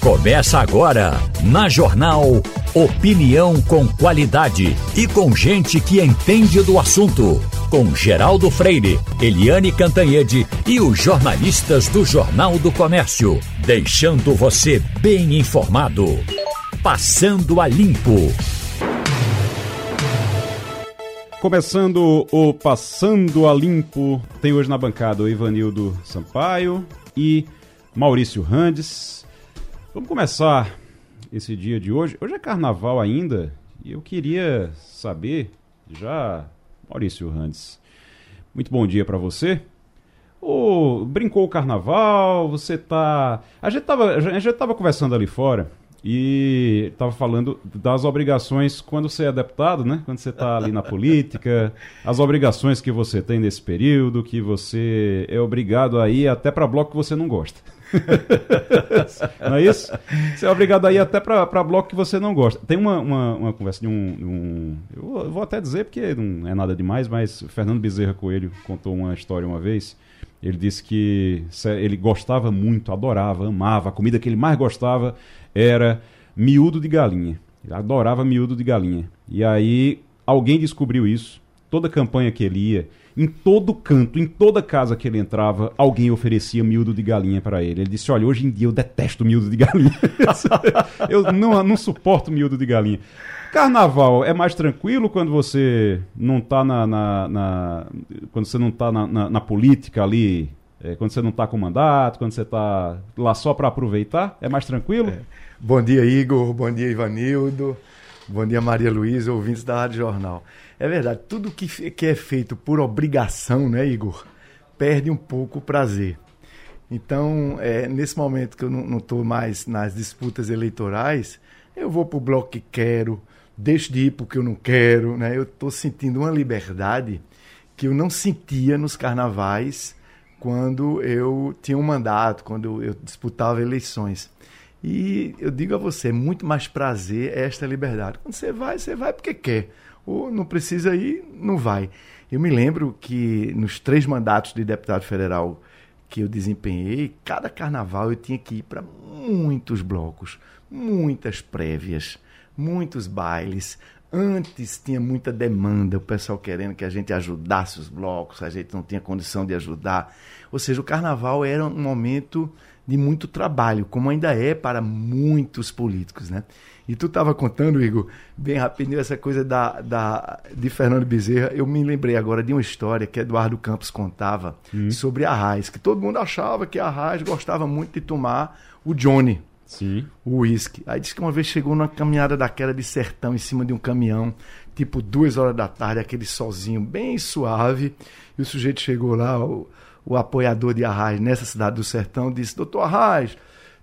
Começa agora, na Jornal Opinião com qualidade e com gente que entende do assunto. Com Geraldo Freire, Eliane Cantanhede e os jornalistas do Jornal do Comércio. Deixando você bem informado. Passando a Limpo. Começando o Passando a Limpo, tem hoje na bancada o Ivanildo Sampaio e Maurício Randes. Vamos começar esse dia de hoje. Hoje é carnaval ainda e eu queria saber, já, Maurício Randes, muito bom dia para você. Oh, brincou o carnaval, você tá. A gente tava, a gente tava conversando ali fora e estava falando das obrigações quando você é deputado, né? Quando você está ali na política, as obrigações que você tem nesse período, que você é obrigado a ir até para bloco que você não gosta. não é isso? Você é obrigado a ir até para bloco que você não gosta. Tem uma, uma, uma conversa de um, um, Eu vou até dizer porque não é nada demais, mas Fernando Bezerra Coelho contou uma história uma vez. Ele disse que ele gostava muito, adorava, amava. A comida que ele mais gostava era miúdo de galinha. Ele adorava miúdo de galinha. E aí alguém descobriu isso. Toda campanha que ele ia, em todo canto, em toda casa que ele entrava, alguém oferecia miúdo de galinha para ele. Ele disse: Olha, hoje em dia eu detesto miúdo de galinha. eu não, não suporto miúdo de galinha. Carnaval é mais tranquilo quando você não está na, na, na, quando você não tá na, na, na política ali é, quando você não está com mandato, quando você está lá só para aproveitar? É mais tranquilo? É. Bom dia, Igor. Bom dia, Ivanildo. Bom dia, Maria Luísa, ouvintes da Rádio Jornal. É verdade, tudo que, que é feito por obrigação, né, Igor, perde um pouco o prazer. Então, é, nesse momento que eu não estou mais nas disputas eleitorais, eu vou para o bloco que quero, deixo de ir porque eu não quero, né? Eu estou sentindo uma liberdade que eu não sentia nos carnavais quando eu tinha um mandato, quando eu disputava eleições. E eu digo a você, é muito mais prazer esta liberdade. Quando você vai, você vai porque quer. Ou não precisa ir, não vai. Eu me lembro que nos três mandatos de deputado federal que eu desempenhei, cada carnaval eu tinha que ir para muitos blocos, muitas prévias, muitos bailes, Antes tinha muita demanda, o pessoal querendo que a gente ajudasse os blocos, a gente não tinha condição de ajudar. Ou seja, o carnaval era um momento de muito trabalho, como ainda é para muitos políticos, né? E tu estava contando, Igor, bem rapidinho, essa coisa da, da, de Fernando Bezerra. Eu me lembrei agora de uma história que Eduardo Campos contava hum. sobre a Raiz, que todo mundo achava que a Raiz gostava muito de tomar o Johnny, Sim. o uísque. Aí disse que uma vez chegou numa caminhada daquela de sertão em cima de um caminhão, tipo duas horas da tarde, aquele solzinho bem suave. E o sujeito chegou lá, o, o apoiador de Arraes nessa cidade do sertão, disse: Doutor Arraes,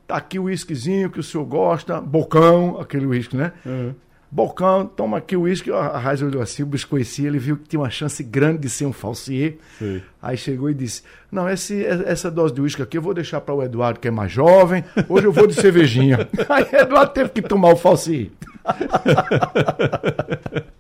tá aqui o uísquezinho que o senhor gosta, bocão, aquele uísque, né? Uhum. Bocão, toma aqui o uísque. A Raiz olhou assim, o bicho conhecia, ele viu que tinha uma chance grande de ser um falsier. Sim. Aí chegou e disse: Não, esse, essa dose de uísque aqui eu vou deixar para o Eduardo, que é mais jovem. Hoje eu vou de cervejinha. Aí Eduardo teve que tomar o falsier.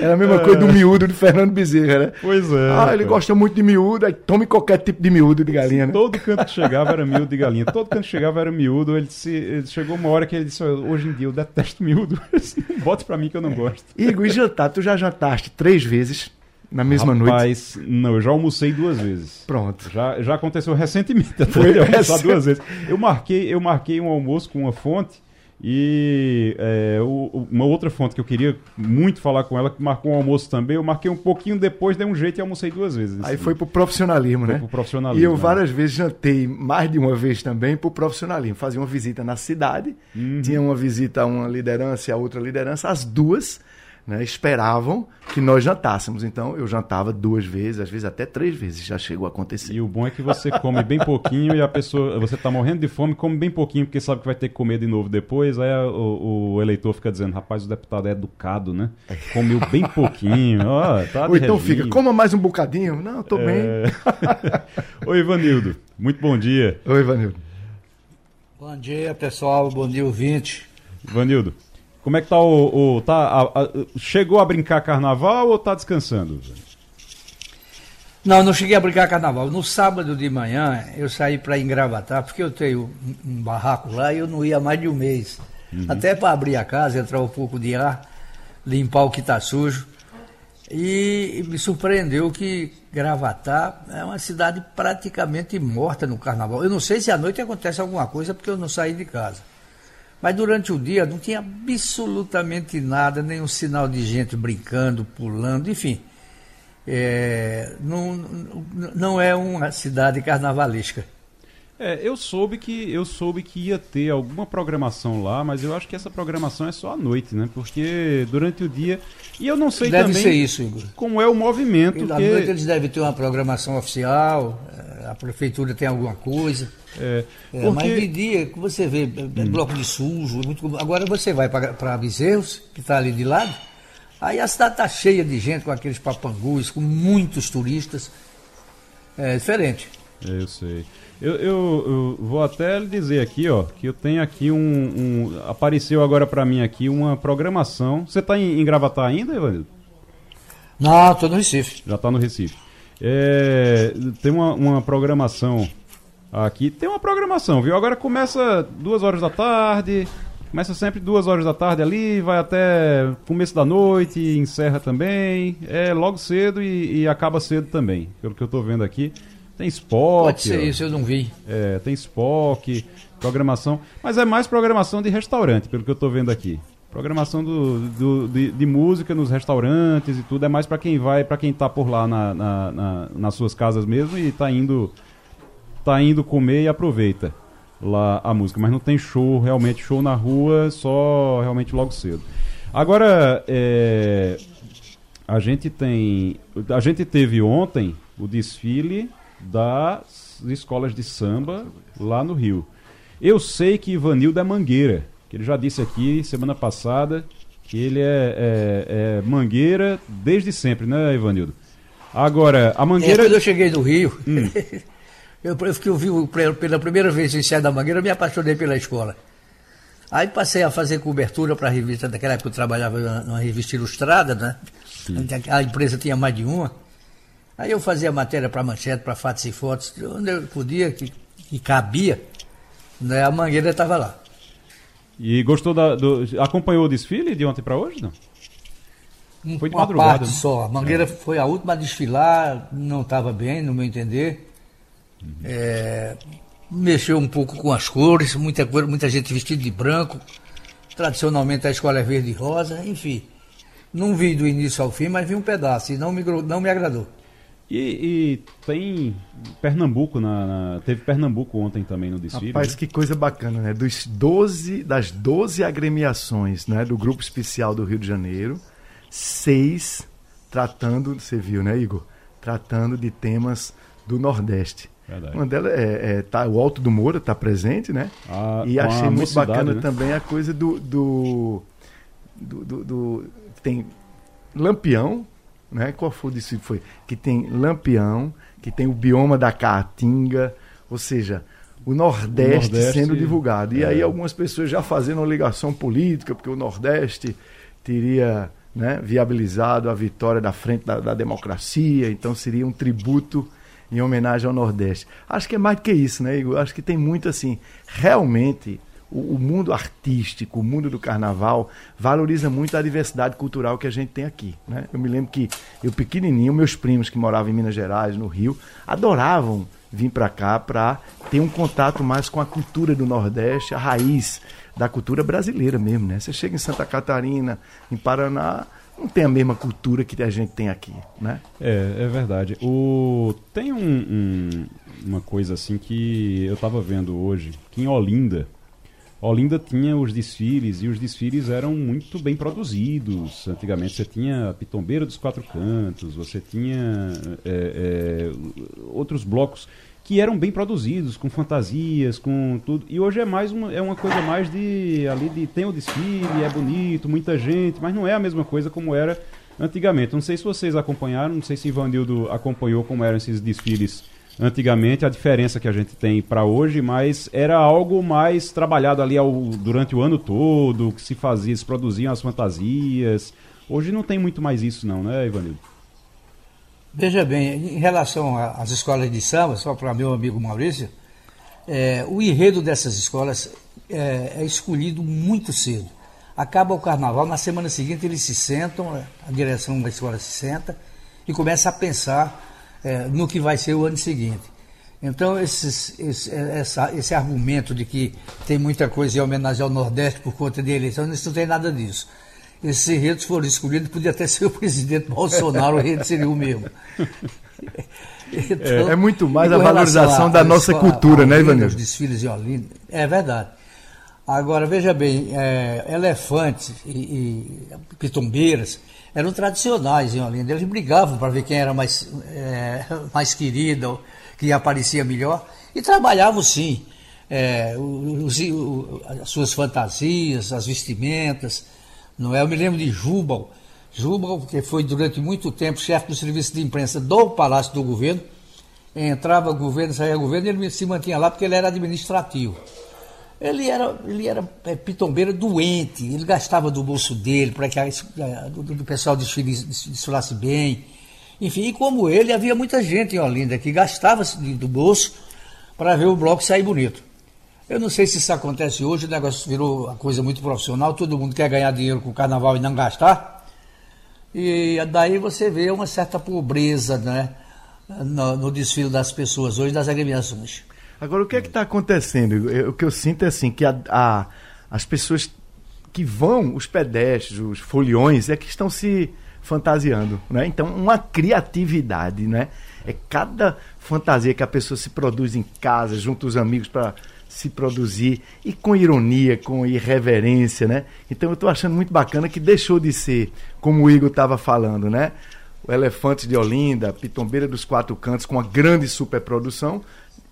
Era a mesma é. coisa do miúdo de Fernando Bezerra, né? Pois é. Ah, ele cara. gosta muito de miúdo, aí tome qualquer tipo de miúdo de galinha, né? Todo canto que chegava era miúdo de galinha. Todo canto que chegava era miúdo. Ele, se, ele chegou uma hora que ele disse: Hoje em dia eu detesto miúdo. Bote pra mim que eu não gosto. Igor, e jantar? Tu já jantaste três vezes? Na mesma Rapaz, noite? Não, eu já almocei duas vezes. Pronto. Já, já aconteceu recentemente. Foi almoçar duas vezes. Eu marquei, eu marquei um almoço com uma fonte e é, o, uma outra fonte que eu queria muito falar com ela, que marcou um almoço também, eu marquei um pouquinho depois, dei um jeito e almocei duas vezes. Aí foi pro profissionalismo, foi né? Pro profissionalismo. E eu né? várias vezes jantei, mais de uma vez também, pro profissionalismo. Fazia uma visita na cidade, uhum. tinha uma visita a uma liderança e a outra liderança, as duas né, esperavam que nós jantássemos. Então eu jantava duas vezes, às vezes até três vezes já chegou a acontecer. E o bom é que você come bem pouquinho e a pessoa, você está morrendo de fome, come bem pouquinho porque sabe que vai ter que comer de novo depois. Aí o, o eleitor fica dizendo: rapaz, o deputado é educado, né? Comeu bem pouquinho. Oh, tá Ou então fica, coma mais um bocadinho. Não, estou é... bem. Oi, Ivanildo. Muito bom dia. Oi, Ivanildo. Bom dia, pessoal. Bom dia, ouvinte. Ivanildo. Como é que tá o. o tá, a, a, chegou a brincar carnaval ou tá descansando? Não, não cheguei a brincar carnaval. No sábado de manhã eu saí para engravatar, porque eu tenho um, barraco lá e eu não ia mais de um mês. Uhum. Até para abrir a casa, entrar um pouco de ar, limpar o que está sujo. E me surpreendeu que Gravatar é uma cidade praticamente morta no carnaval. Eu não sei se à noite acontece alguma coisa porque eu não saí de casa. Mas durante o dia não tinha absolutamente nada, nenhum sinal de gente brincando, pulando, enfim. É, não, não é uma cidade carnavalesca. É, eu soube que eu soube que ia ter alguma programação lá, mas eu acho que essa programação é só à noite, né? Porque durante o dia e eu não sei Deve também ser isso, Igor. como é o movimento. E à que... noite eles devem ter uma programação oficial, é, a prefeitura tem alguma coisa. É, é, porque... Mas de dia, que você vê, é, é hum. bloco de sujo, muito... agora você vai para Bezerros, que está ali de lado, aí a cidade está cheia de gente com aqueles papangus, com muitos turistas. É diferente. Eu sei. Eu, eu, eu, vou até lhe dizer aqui, ó, que eu tenho aqui um. um apareceu agora para mim aqui uma programação. Você está em, em Gravatar ainda, Evanildo? Não, estou no Recife. Já está no Recife. É, tem uma, uma programação aqui. Tem uma programação, viu? Agora começa duas horas da tarde. Começa sempre duas horas da tarde ali, vai até começo da noite, encerra também. É logo cedo e, e acaba cedo também, pelo que eu estou vendo aqui. Tem Spock. Pode ser isso, eu não vi. É, tem Spock, programação. Mas é mais programação de restaurante, pelo que eu estou vendo aqui. Programação do, do de, de, música nos restaurantes e tudo. É mais para quem vai, para quem tá por lá na, na, na, nas suas casas mesmo e tá indo, tá indo comer e aproveita lá a música. Mas não tem show, realmente, show na rua, só realmente logo cedo. Agora, é, a gente tem. A gente teve ontem o desfile das escolas de samba lá no Rio. Eu sei que Ivanildo é mangueira, que ele já disse aqui semana passada que ele é, é, é mangueira desde sempre, né, Ivanildo? Agora, a mangueira. É, quando eu cheguei no Rio, hum. eu, eu vi pela primeira vez o ensaio da mangueira, eu me apaixonei pela escola. Aí passei a fazer cobertura para a revista, naquela época eu trabalhava numa revista ilustrada, né? Sim. A empresa tinha mais de uma. Aí eu fazia matéria para manchete, para fatos e fotos, onde eu podia, que, que cabia, né, a Mangueira estava lá. E gostou da. Do, acompanhou o desfile de ontem para hoje, não? Foi de Uma madrugada. Parte né? só. A Mangueira é. foi a última a desfilar, não estava bem, no meu entender. Uhum. É, mexeu um pouco com as cores, muita, muita gente vestida de branco. Tradicionalmente a escola é verde e rosa, enfim. Não vi do início ao fim, mas vi um pedaço e não me, não me agradou. E, e, tem Pernambuco, na, na, teve Pernambuco ontem também no desfile. Rapaz, né? que coisa bacana, né? Dos 12, das 12 agremiações né? do Grupo Especial do Rio de Janeiro, seis tratando, você viu, né, Igor? Tratando de temas do Nordeste. Verdade. Uma delas é, é tá, o Alto do Moura está presente, né? A, e achei muito bacana né? também a coisa do, do, do, do, do tem Lampião, né? Qual foi o desfile? Foi que tem Lampião, que tem o bioma da Caatinga, ou seja, o Nordeste, o Nordeste sendo divulgado. E é. aí algumas pessoas já fazendo uma ligação política, porque o Nordeste teria né, viabilizado a vitória da frente da, da democracia, então seria um tributo em homenagem ao Nordeste. Acho que é mais do que isso, né, Igor? Acho que tem muito assim, realmente o, o, mundo artístico, o mundo do carnaval, valoriza muito a diversidade cultural que a gente tem aqui. Né? Eu me lembro que eu pequenininho, meus primos que moravam em Minas Gerais, no Rio, adoravam vir para cá para ter um contato mais com a cultura do Nordeste, a raiz da cultura brasileira mesmo. Né? Você chega em Santa Catarina, em Paraná, não tem a mesma cultura que a gente tem aqui, né? É, é verdade. O... Tem um, um, uma coisa assim que eu estava vendo hoje, que em Olinda, Olinda tinha os desfiles e os desfiles eram muito bem produzidos. Antigamente você tinha a Pitombeira dos Quatro Cantos, você tinha é, é, outros blocos que eram bem produzidos, com fantasias, com tudo. E hoje é mais uma, é uma coisa mais de ali de tem o desfile, é bonito, muita gente, mas não é a mesma coisa como era antigamente. Não sei se vocês acompanharam, não sei se Ivanildo acompanhou como eram esses desfiles antigamente, a diferença que a gente tem para hoje, mas era algo mais trabalhado ali ao, durante o ano todo, que se fazia, se produziam as fantasias. Hoje não tem muito mais isso não, né, Ivanildo? Veja bem, em relação às escolas de samba, só para meu amigo Maurício, é, o enredo dessas escolas é, é, escolhido muito cedo. Acaba o carnaval, na semana seguinte eles se sentam, a direção da escola se senta e começa a pensar é, no que vai ser o ano seguinte. Então, esses, esse, essa, esse argumento de que tem muita coisa em homenagem ao Nordeste por conta de eleição, isso não tem nada disso. Esses enredos foram escolhidos, podia até ser o presidente Bolsonaro, o enredo seria o mesmo. Então, é, é, muito mais a valorização a, da nossa cultura, né, Ivanildo? Os desfiles de Olinda, é verdade. Agora, veja bem, é, elefantes e, e, pitombeiras eram tradicionais em Olinda. Eles brigavam para ver quem era mais, é, mais querido, que aparecia melhor, e trabalhavam sim. É, os, os, as suas fantasias, as vestimentas. Não é? Eu me lembro de Jubal. Jubal, que foi durante muito tempo chefe do serviço de imprensa do Palácio do Governo. Entrava governo, saía governo, ele se mantinha lá porque ele era administrativo. Ele era, ele era é, pitombeiro doente, ele gastava do bolso dele para que a, do, do pessoal desfilasse bem. Enfim, e como ele, havia muita gente em Olinda que gastava do bolso para ver o bloco sair bonito. Eu não sei se isso acontece hoje, o negócio virou uma coisa muito profissional, todo mundo quer ganhar dinheiro com o carnaval e não gastar. E daí você vê uma certa pobreza né, no, no desfile das pessoas hoje, das agremiações. Agora, o que é que está acontecendo? Eu, o que eu sinto é assim, que a, a, as pessoas que vão, os pedestres, os foliões, é que estão se fantasiando, né? Então, uma criatividade, né? É cada fantasia que a pessoa se produz em casa, junto aos amigos para se produzir e com ironia, com irreverência, né? Então eu estou achando muito bacana que deixou de ser, como o Igor estava falando, né? O Elefante de Olinda, Pitombeira dos Quatro Cantos, com uma grande superprodução,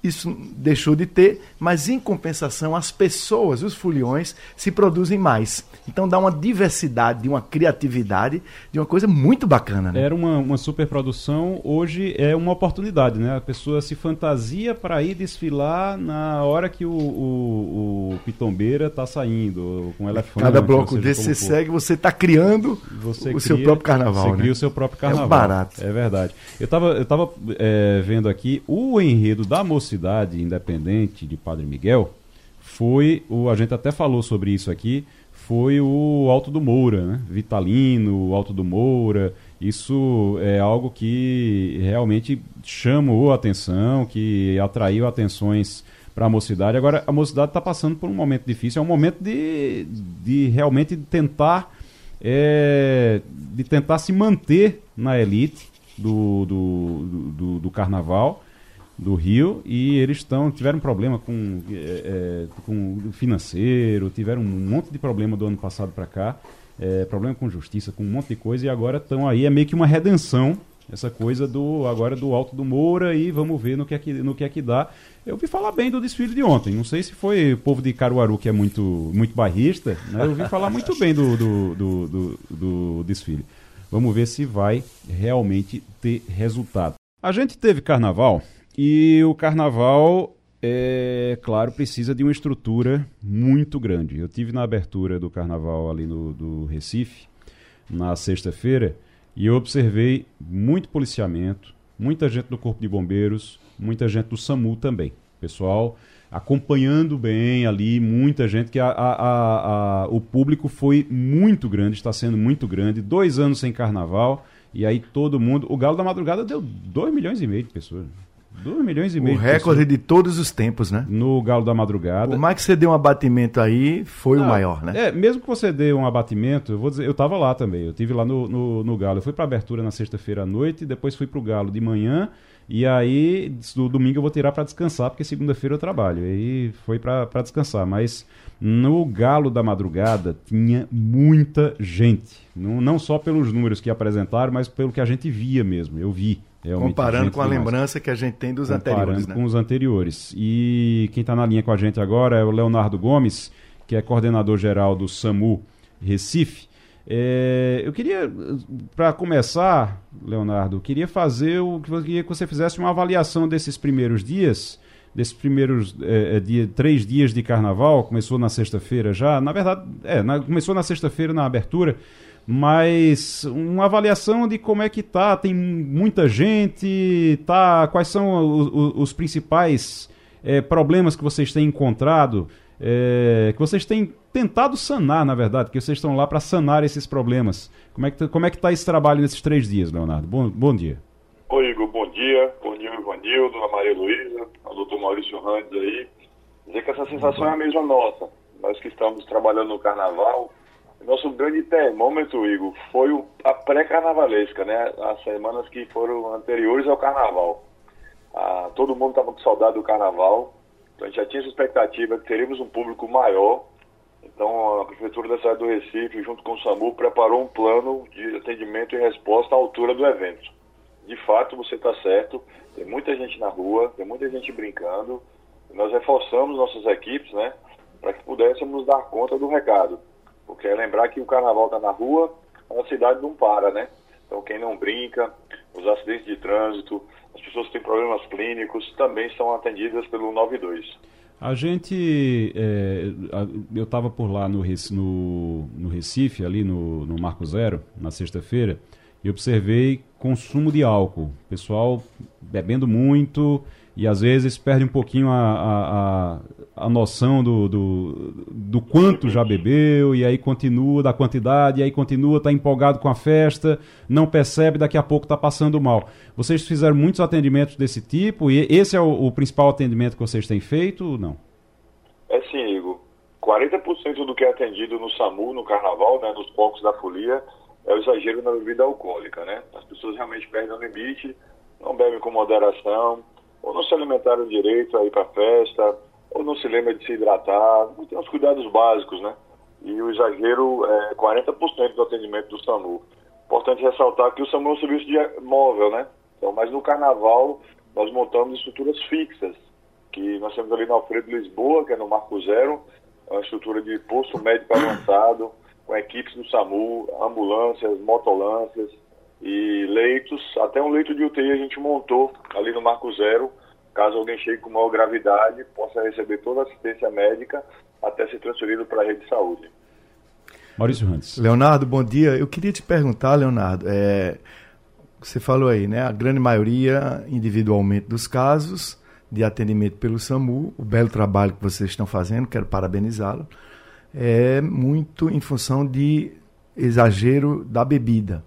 isso deixou de ter, mas em compensação as pessoas, os foliões, se produzem mais. Então dá uma diversidade, uma criatividade, de uma coisa muito bacana. Né? Era uma, uma superprodução, hoje é uma oportunidade, né? A pessoa se fantasia para ir desfilar na hora que o, o, o pitombeira está saindo, com elefante. Cada bloco desse você segue, você está criando você o cria, seu próprio carnaval. Você né? cria o seu próprio carnaval. É barato. É verdade. Eu estava eu tava, é, vendo aqui o enredo da moça Mocidade Independente de Padre Miguel foi o a gente até falou sobre isso aqui foi o Alto do Moura, né? Vitalino, Alto do Moura. Isso é algo que realmente chamou a atenção, que atraiu atenções para a mocidade. Agora, a mocidade está passando por um momento difícil, é um momento de, de realmente tentar é, de tentar se manter na elite do, do, do, do carnaval do Rio e eles estão tiveram problema com, é, com financeiro, tiveram um monte de problema do ano passado para cá, é, problema com justiça, com um monte de coisa e agora estão aí é meio que uma redenção essa coisa do agora do Alto do Moura e vamos ver no que é que, no que, é que dá. Eu ouvi falar bem do desfile de ontem. Não sei se foi o povo de Caruaru que é muito muito barrista, né? Eu ouvi falar muito bem do, do, do, do, do desfile. Vamos ver se vai realmente ter resultado. A gente teve carnaval e o carnaval, é claro, precisa de uma estrutura muito grande. Eu tive na abertura do carnaval ali no do Recife, na sexta-feira, e eu observei muito policiamento, muita gente do Corpo de Bombeiros, muita gente do SAMU também. Pessoal acompanhando bem ali, muita gente, que a, a, a, o público foi muito grande, está sendo muito grande. Dois anos sem carnaval, e aí todo mundo. O Galo da Madrugada deu 2 milhões e meio de pessoas. 2 milhões e meio. O recorde de, de todos os tempos, né? No Galo da Madrugada. Por mais que você dê um abatimento aí, foi Não, o maior, né? É, mesmo que você dê um abatimento, eu vou dizer, eu tava lá também. Eu tive lá no, no, no Galo. Eu fui pra abertura na sexta-feira à noite, depois fui pro Galo de manhã. E aí, do domingo eu vou tirar para descansar, porque segunda-feira eu trabalho. E aí foi para descansar. Mas no Galo da Madrugada tinha muita gente. Não, não só pelos números que apresentaram, mas pelo que a gente via mesmo. Eu vi. Realmente, Comparando com a demais. lembrança que a gente tem dos Comparando anteriores. Né? com os anteriores. E quem está na linha com a gente agora é o Leonardo Gomes, que é coordenador geral do SAMU Recife. É, eu queria, para começar, Leonardo, queria fazer o que queria que você fizesse uma avaliação desses primeiros dias, desses primeiros é, é, dia, três dias de carnaval. Começou na sexta-feira já, na verdade, é, na, começou na sexta-feira na abertura mas uma avaliação de como é que tá, tem muita gente, tá, quais são os, os principais é, problemas que vocês têm encontrado, é, que vocês têm tentado sanar, na verdade, que vocês estão lá para sanar esses problemas. Como é que tá, como é que está esse trabalho nesses três dias, Leonardo? Bom, bom dia. Oi, Igor, bom dia. Bom dia, Ivanildo, a Maria Luísa, ao doutor Maurício Randes aí. Dizer que essa sensação é a mesma nossa. Nós que estamos trabalhando no carnaval, nosso grande termômetro, Igor, foi a pré-carnavalesca, né? As semanas que foram anteriores ao carnaval. Ah, todo mundo estava com saudade do carnaval, então a gente já tinha essa expectativa que teríamos um público maior. Então a Prefeitura da cidade do Recife, junto com o SAMU, preparou um plano de atendimento e resposta à altura do evento. De fato, você está certo, tem muita gente na rua, tem muita gente brincando. Nós reforçamos nossas equipes, né, para que pudéssemos dar conta do recado. Porque é lembrar que o carnaval está na rua, a cidade não para, né? Então quem não brinca, os acidentes de trânsito, as pessoas que têm problemas clínicos também são atendidas pelo 92. A gente, é, eu estava por lá no, no, no, Recife, ali no, no Marco Zero, na sexta-feira, e observei consumo de álcool. Pessoal bebendo muito, e às vezes perde um pouquinho a, a, a, a noção do, do, do, quanto já bebeu, e aí continua da quantidade, e aí continua, está empolgado com a festa, não percebe, daqui a pouco está passando mal. Vocês fizeram muitos atendimentos desse tipo, e esse é o, o principal atendimento que vocês têm feito ou não? É sim, Igor. 40% do que é atendido no SAMU, no carnaval, né, nos focos da folia, é o exagero na bebida alcoólica, né? As pessoas realmente perdem o limite, não bebem com moderação, ou não se alimentaram direito aí para festa, ou não se lembra de se hidratar, tem os cuidados básicos, né? E o exagero é 40% do atendimento do SAMU. Importante ressaltar que o SAMU é um serviço de móvel, né? Então, mas no carnaval nós montamos estruturas fixas, que nós temos ali no Alfredo Lisboa, que é no Marco Zero, é uma estrutura de posto médico avançado, com equipes do SAMU, ambulâncias, motolâncias, e leitos, até um leito de UTI a gente montou ali no Marco Zero, caso alguém chegue com maior gravidade, possa receber toda a assistência médica até ser transferido para a rede de saúde. Maurício Rantes. Leonardo, bom dia. Eu queria te perguntar, Leonardo, é, você falou aí, né? A grande maioria individualmente dos casos de atendimento pelo SAMU, o belo trabalho que vocês estão fazendo, quero parabenizá-lo, é muito em função de exagero da bebida.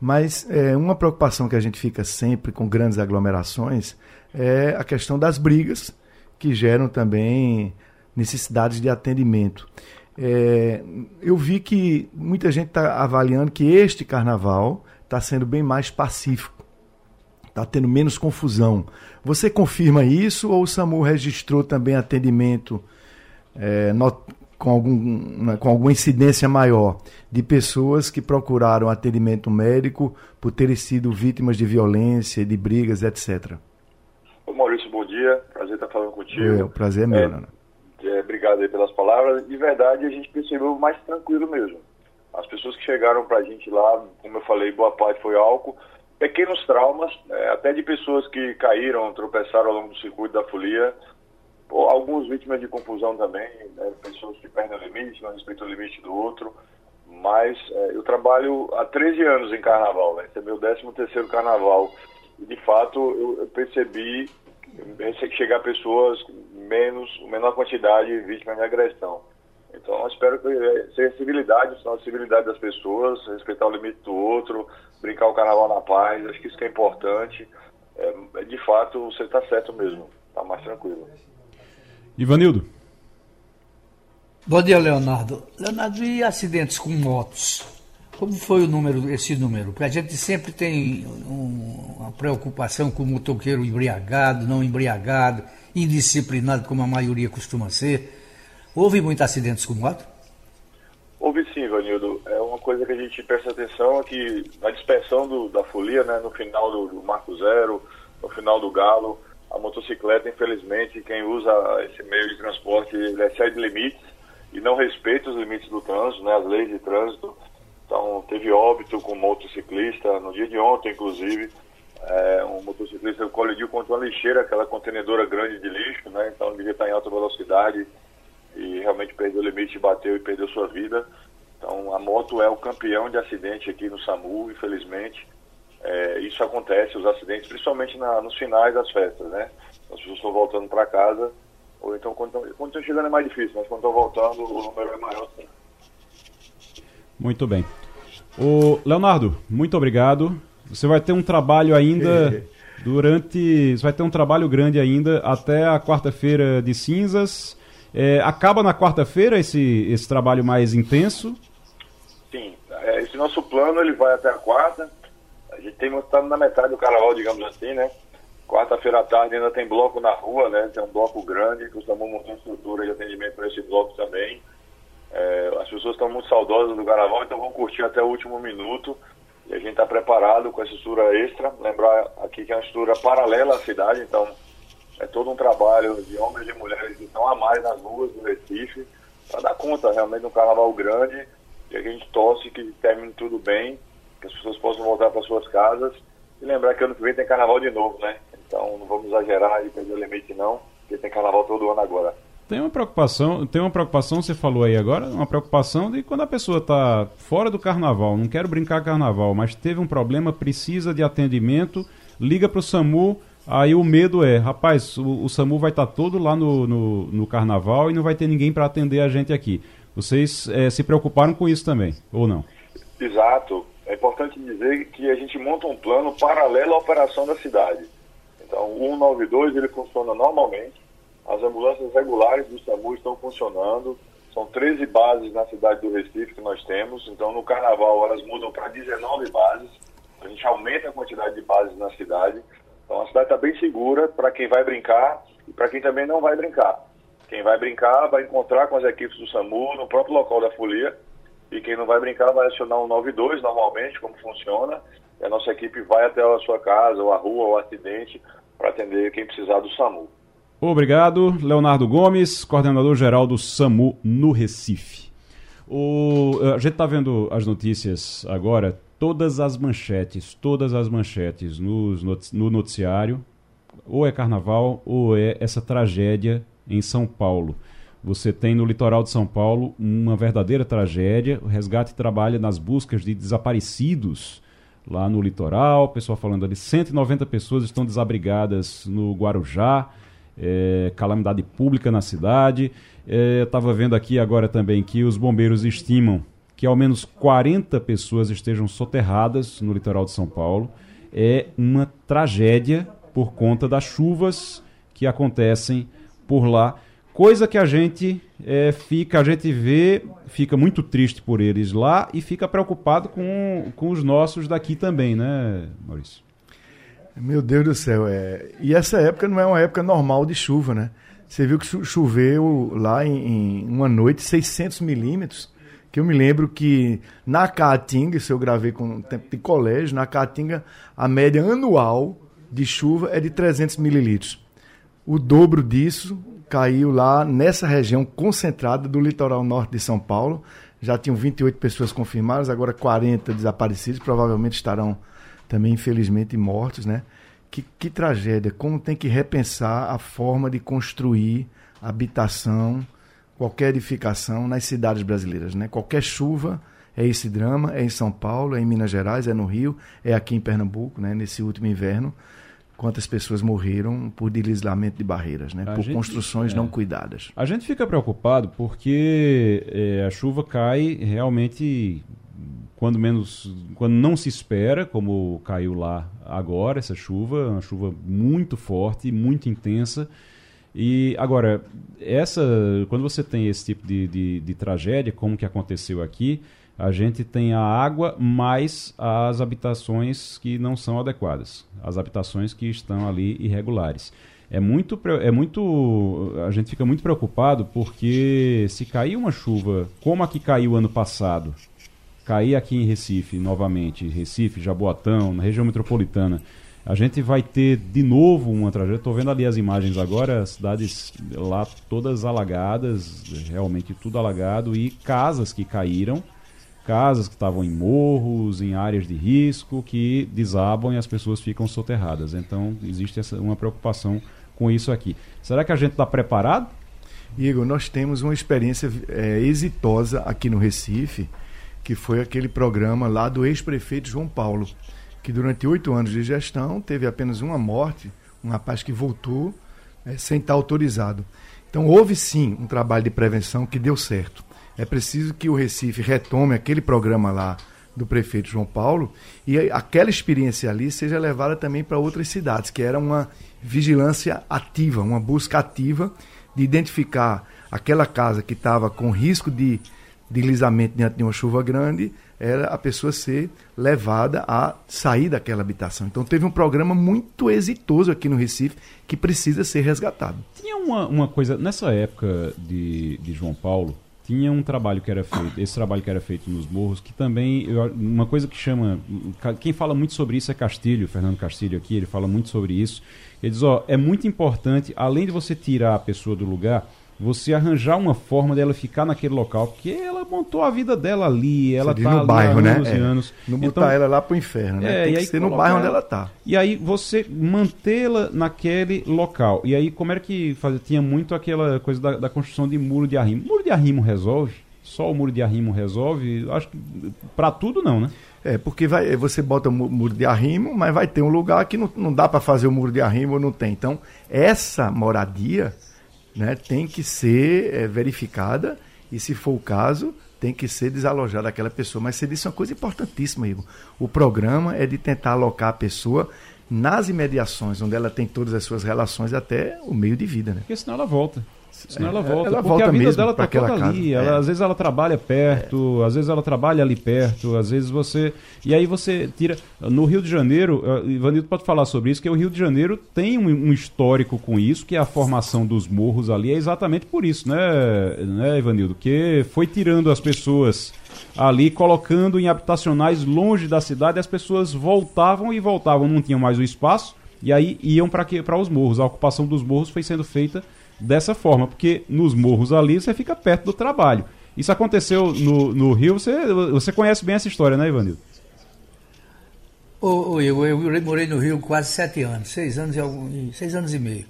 Mas é, uma preocupação que a gente fica sempre com grandes aglomerações é a questão das brigas, que geram também necessidades de atendimento. É, eu vi que muita gente está avaliando que este carnaval está sendo bem mais pacífico, está tendo menos confusão. Você confirma isso ou o SAMU registrou também atendimento é, com, algum, né, com alguma incidência maior de pessoas que procuraram atendimento médico por terem sido vítimas de violência, de brigas, etc. Ô Maurício, bom dia. Prazer estar falando contigo. É, o prazer é meu, é, né? é, Obrigado aí pelas palavras. De verdade, a gente percebeu mais tranquilo mesmo. As pessoas que chegaram para a gente lá, como eu falei, boa parte foi álcool. Pequenos traumas, é, até de pessoas que caíram, tropeçaram ao longo do circuito da folia, alguns vítimas de confusão também, né, pessoas que perdem o limite, não respeitam o limite do outro. Mas é, eu trabalho há 13 anos em carnaval, né? esse é meu 13 terceiro carnaval. E de fato eu, eu percebi chegar pessoas menos, menor quantidade vítimas de agressão. Então eu espero que é, seja civilidade, de civilidade das pessoas, respeitar o limite do outro, brincar o carnaval na paz, acho que isso que é importante. É, de fato, você está certo mesmo, está mais tranquilo. Ivanildo. Bom dia, Leonardo. Leonardo, e acidentes com motos? Como foi o número, esse número? Porque a gente sempre tem um, uma preocupação com o motoqueiro embriagado, não embriagado, indisciplinado, como a maioria costuma ser. Houve muitos acidentes com moto? Houve sim, Ivanildo. É uma coisa que a gente presta atenção é que na dispersão do, da folia, né, no final do, do Marco Zero, no final do Galo, a motocicleta, infelizmente, quem usa esse meio de transporte, excede limites e não respeita os limites do trânsito, né, as leis de trânsito. Então, teve óbito com um motociclista, no dia de ontem, inclusive, é, um motociclista colidiu contra uma lixeira, aquela contenedora grande de lixo, né, então ele devia estar em alta velocidade e realmente perdeu o limite, bateu e perdeu sua vida. Então, a moto é o campeão de acidente aqui no SAMU, infelizmente. É, isso acontece, os acidentes, principalmente na, nos finais das festas, né? As pessoas estão voltando para casa, ou então quando estão chegando é mais difícil, mas quando estão voltando o número é maior. Sim. Muito bem. O Leonardo, muito obrigado. Você vai ter um trabalho ainda durante. Você vai ter um trabalho grande ainda até a quarta-feira de cinzas. É, acaba na quarta-feira esse, esse trabalho mais intenso? Sim, é, esse nosso plano ele vai até a quarta. Gente tem estado na metade do carnaval, digamos assim, né? Quarta-feira à tarde ainda tem bloco na rua, né? Tem um bloco grande, que estamos montando estrutura de atendimento para esse bloco também. É, as pessoas estão muito saudosas do carnaval, então vão curtir até o último minuto. E a gente está preparado com essa estrutura extra. Lembrar aqui que é uma estrutura paralela à cidade, então é todo um trabalho de homens e mulheres que estão a mais nas ruas do Recife para dar conta realmente de um carnaval grande e a gente torce que termine tudo bem, que as pessoas possam voltar para suas casas e lembrar que ano que vem tem carnaval de novo, né? Então não vamos exagerar e perder o limite não, porque tem carnaval todo ano agora. Tem uma preocupação, tem uma preocupação, você falou aí agora, uma preocupação de quando a pessoa está fora do carnaval, não quero brincar carnaval, mas teve um problema, precisa de atendimento, liga para o SAMU, aí o medo é, rapaz, o, o SAMU vai estar tá todo lá no, no, no, carnaval e não vai ter ninguém para atender a gente aqui. Vocês é, se preocuparam com isso também, ou não? Exato. É importante dizer que a gente monta um plano paralelo à operação da cidade. Então, o 192 ele funciona normalmente, as ambulâncias regulares do SAMU estão funcionando. São 13 bases na cidade do Recife que nós temos. Então, no carnaval, elas mudam para 19 bases. A gente aumenta a quantidade de bases na cidade. Então, a cidade está bem segura para quem vai brincar e para quem também não vai brincar. Quem vai brincar vai encontrar com as equipes do SAMU no próprio local da folia. E quem não vai brincar vai acionar um 92 normalmente, como funciona. E a nossa equipe vai até a sua casa, ou a rua, ou acidente, para atender quem precisar do SAMU. Obrigado, Leonardo Gomes, coordenador geral do SAMU no Recife. O, a gente está vendo as notícias agora, todas as manchetes, todas as manchetes nos, no noticiário, ou é carnaval ou é essa tragédia em São Paulo. Você tem no litoral de São Paulo uma verdadeira tragédia. O resgate trabalha nas buscas de desaparecidos lá no litoral. Pessoal falando ali, 190 pessoas estão desabrigadas no Guarujá é, calamidade pública na cidade. É, Estava vendo aqui agora também que os bombeiros estimam que ao menos 40 pessoas estejam soterradas no litoral de São Paulo. É uma tragédia por conta das chuvas que acontecem por lá. Coisa que a gente é, fica, a gente vê, fica muito triste por eles lá e fica preocupado com, com os nossos daqui também, né, Maurício? Meu Deus do céu, é. E essa época não é uma época normal de chuva, né? Você viu que choveu lá em, em uma noite 600 milímetros. Que eu me lembro que na Caatinga, se eu gravei com tempo de colégio, na Caatinga a média anual de chuva é de 300 mililitros. O dobro disso caiu lá nessa região concentrada do litoral norte de São Paulo. Já tinham 28 pessoas confirmadas, agora 40 desaparecidos, provavelmente estarão também infelizmente mortos, né? Que, que tragédia, como tem que repensar a forma de construir habitação, qualquer edificação nas cidades brasileiras, né? Qualquer chuva é esse drama, é em São Paulo, é em Minas Gerais, é no Rio, é aqui em Pernambuco, né? Nesse último inverno, quantas pessoas morreram por deslizamento de barreiras, né? A por gente, construções é. não cuidadas. A gente fica preocupado porque é, a chuva cai realmente quando menos, quando não se espera, como caiu lá agora essa chuva, uma chuva muito forte, muito intensa. E agora, essa, quando você tem esse tipo de, de, de tragédia, como que aconteceu aqui, a gente tem a água mais as habitações que não são adequadas, as habitações que estão ali irregulares. É muito, é muito, a gente fica muito preocupado porque se cair uma chuva como a que caiu ano passado, cair aqui em Recife novamente, Recife, Jaboatão, na região metropolitana, a gente vai ter de novo uma tragédia. Estou vendo ali as imagens agora, as cidades lá todas alagadas, realmente tudo alagado, e casas que caíram, casas que estavam em morros, em áreas de risco, que desabam e as pessoas ficam soterradas. Então existe essa, uma preocupação com isso aqui. Será que a gente está preparado? Igor, nós temos uma experiência é, exitosa aqui no Recife que foi aquele programa lá do ex-prefeito João Paulo, que durante oito anos de gestão teve apenas uma morte, um rapaz que voltou é, sem estar autorizado. Então houve sim um trabalho de prevenção que deu certo. É preciso que o Recife retome aquele programa lá do prefeito João Paulo e aquela experiência ali seja levada também para outras cidades, que era uma vigilância ativa, uma busca ativa de identificar aquela casa que estava com risco de deslizamento diante de uma chuva grande, era a pessoa ser levada a sair daquela habitação. Então teve um programa muito exitoso aqui no Recife que precisa ser resgatado. Tinha uma, uma coisa, nessa época de, de João Paulo, tinha um trabalho que era feito, esse trabalho que era feito nos morros, que também, uma coisa que chama, quem fala muito sobre isso é Castilho, Fernando Castilho aqui, ele fala muito sobre isso. Ele diz, ó, é muito importante, além de você tirar a pessoa do lugar, você arranjar uma forma dela ficar naquele local, porque ela montou a vida dela ali, ela está no bairro, né? anos é. anos. Não botar então, ela lá pro inferno, né? É, Tem que ser no bairro onde ela está. E aí você mantê-la naquele local. E aí como era que fazia? Tinha muito aquela coisa da, da construção de muro de arrimo. Muro de arrimo resolve? Só o muro de arrimo resolve? Acho que para tudo não, né? É, porque vai, você bota o muro de arrimo, mas vai ter um lugar que não, não dá para fazer o muro de arrimo, não tem. Então, essa moradia né, tem que ser é, verificada e, se for o caso, tem que ser desalojada aquela pessoa. Mas você disse uma coisa importantíssima, Igor. O programa é de tentar alocar a pessoa nas imediações, onde ela tem todas as suas relações até o meio de vida. Né? Porque senão ela volta. Senão ela é, volta. Ela porque volta a vida dela tá toda casa. ali. Ela, É. Às vezes ela trabalha perto, às vezes ela trabalha ali perto, às vezes você. E aí você tira. No Rio de Janeiro, uh, Ivanildo pode falar sobre isso, que o Rio de Janeiro tem um, um histórico com isso, que é a formação dos morros ali, é exatamente por isso, né, né, Ivanildo? Que foi tirando as pessoas ali, colocando em habitacionais longe da cidade, as pessoas voltavam e voltavam, não tinham mais o espaço, e aí iam para os morros. A ocupação dos morros foi sendo feita dessa forma, porque nos morros ali você fica perto do trabalho. Isso aconteceu no, no Rio, você, você conhece bem essa história, né, Ivanildo? Ô, ô, eu morei no Rio quase sete anos, seis anos e, seis anos e meio.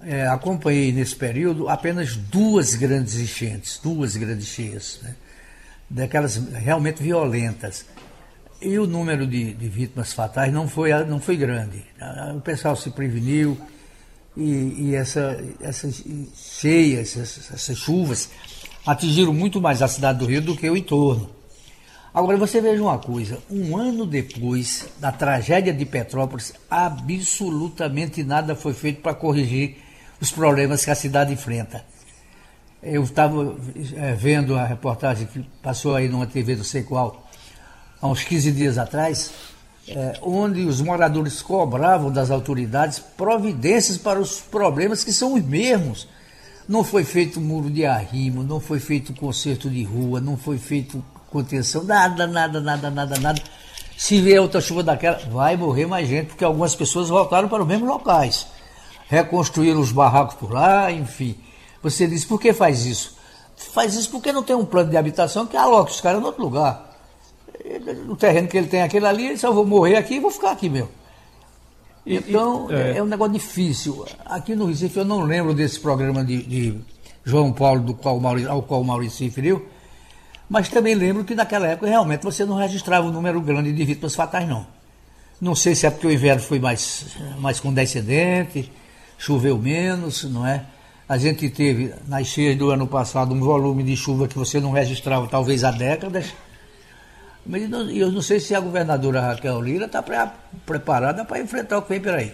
É, acompanhei nesse período apenas duas grandes enchentes, duas grandes cheias, né? daquelas realmente violentas. E o número de, de, vítimas fatais não foi, não foi grande. O pessoal se preveniu e, e essa, essas cheias, essas, essas chuvas atingiram muito mais a cidade do Rio do que o entorno. Agora você veja uma coisa, um ano depois da tragédia de Petrópolis, absolutamente nada foi feito para corrigir os problemas que a cidade enfrenta. Eu estava é, vendo a reportagem que passou aí numa TV não sei qual, há uns 15 dias atrás, é, onde os moradores cobravam das autoridades providências para os problemas que são os mesmos. Não foi feito muro de arrimo, não foi feito conserto de rua, não foi feito contenção, nada, nada, nada, nada, nada. Se vier outra chuva daquela, vai morrer mais gente, porque algumas pessoas voltaram para os mesmos locais. Reconstruíram os barracos por lá, enfim. Você diz, por que faz isso? Faz isso porque não tem um plano de habitação que aloque os caras em outro lugar. O terreno que ele tem aquele ali, ele eu vou morrer aqui e vou ficar aqui mesmo. Então, é. é. um negócio difícil. Aqui no Recife, eu não lembro desse programa de, de João Paulo, do qual Maurício, ao qual o Maurício se referiu, mas também lembro que naquela época realmente você não registrava um número grande de vítimas fatais, não. Não sei se é porque o inverno foi mais, mais condescendente, choveu menos, não é? A gente teve, nas cheias do ano passado, um volume de chuva que você não registrava talvez há décadas. Mas eu não sei se a governadora Raquel Lira está preparada para enfrentar o que vem por aí.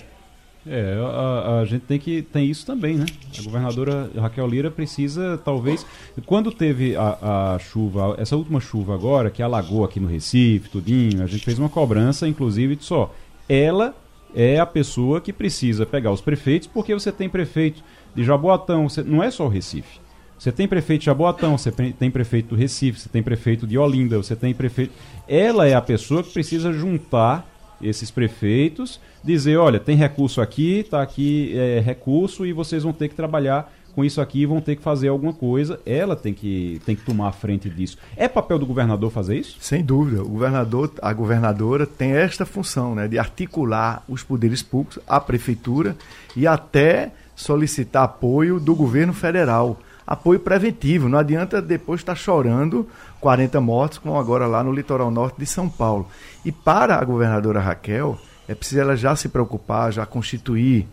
É, a, a, gente tem que tem isso também, né? A governadora Raquel Lira precisa, talvez, quando teve a, a chuva, essa última chuva agora, que alagou aqui no Recife, tudinho, a gente fez uma cobrança, inclusive, de só, ela é a pessoa que precisa pegar os prefeitos, porque você tem prefeito de Jaboatão, você, não é só o Recife. Você tem prefeito de Jaboatão, você tem prefeito do Recife, você tem prefeito de Olinda, você tem prefeito. Ela é a pessoa que precisa juntar esses prefeitos, dizer, olha, tem recurso aqui, está aqui é, recurso e vocês vão ter que trabalhar com isso aqui, vão ter que fazer alguma coisa. Ela tem que, tem que tomar a frente disso. É papel do governador fazer isso? Sem dúvida. O governador, a governadora tem esta função, né, de articular os poderes públicos, a prefeitura e até solicitar apoio do governo federal apoio preventivo. Não adianta depois estar chorando 40 mortos, como agora lá no litoral norte de São Paulo. E para a governadora Raquel, é preciso ela já se preocupar, já constituir,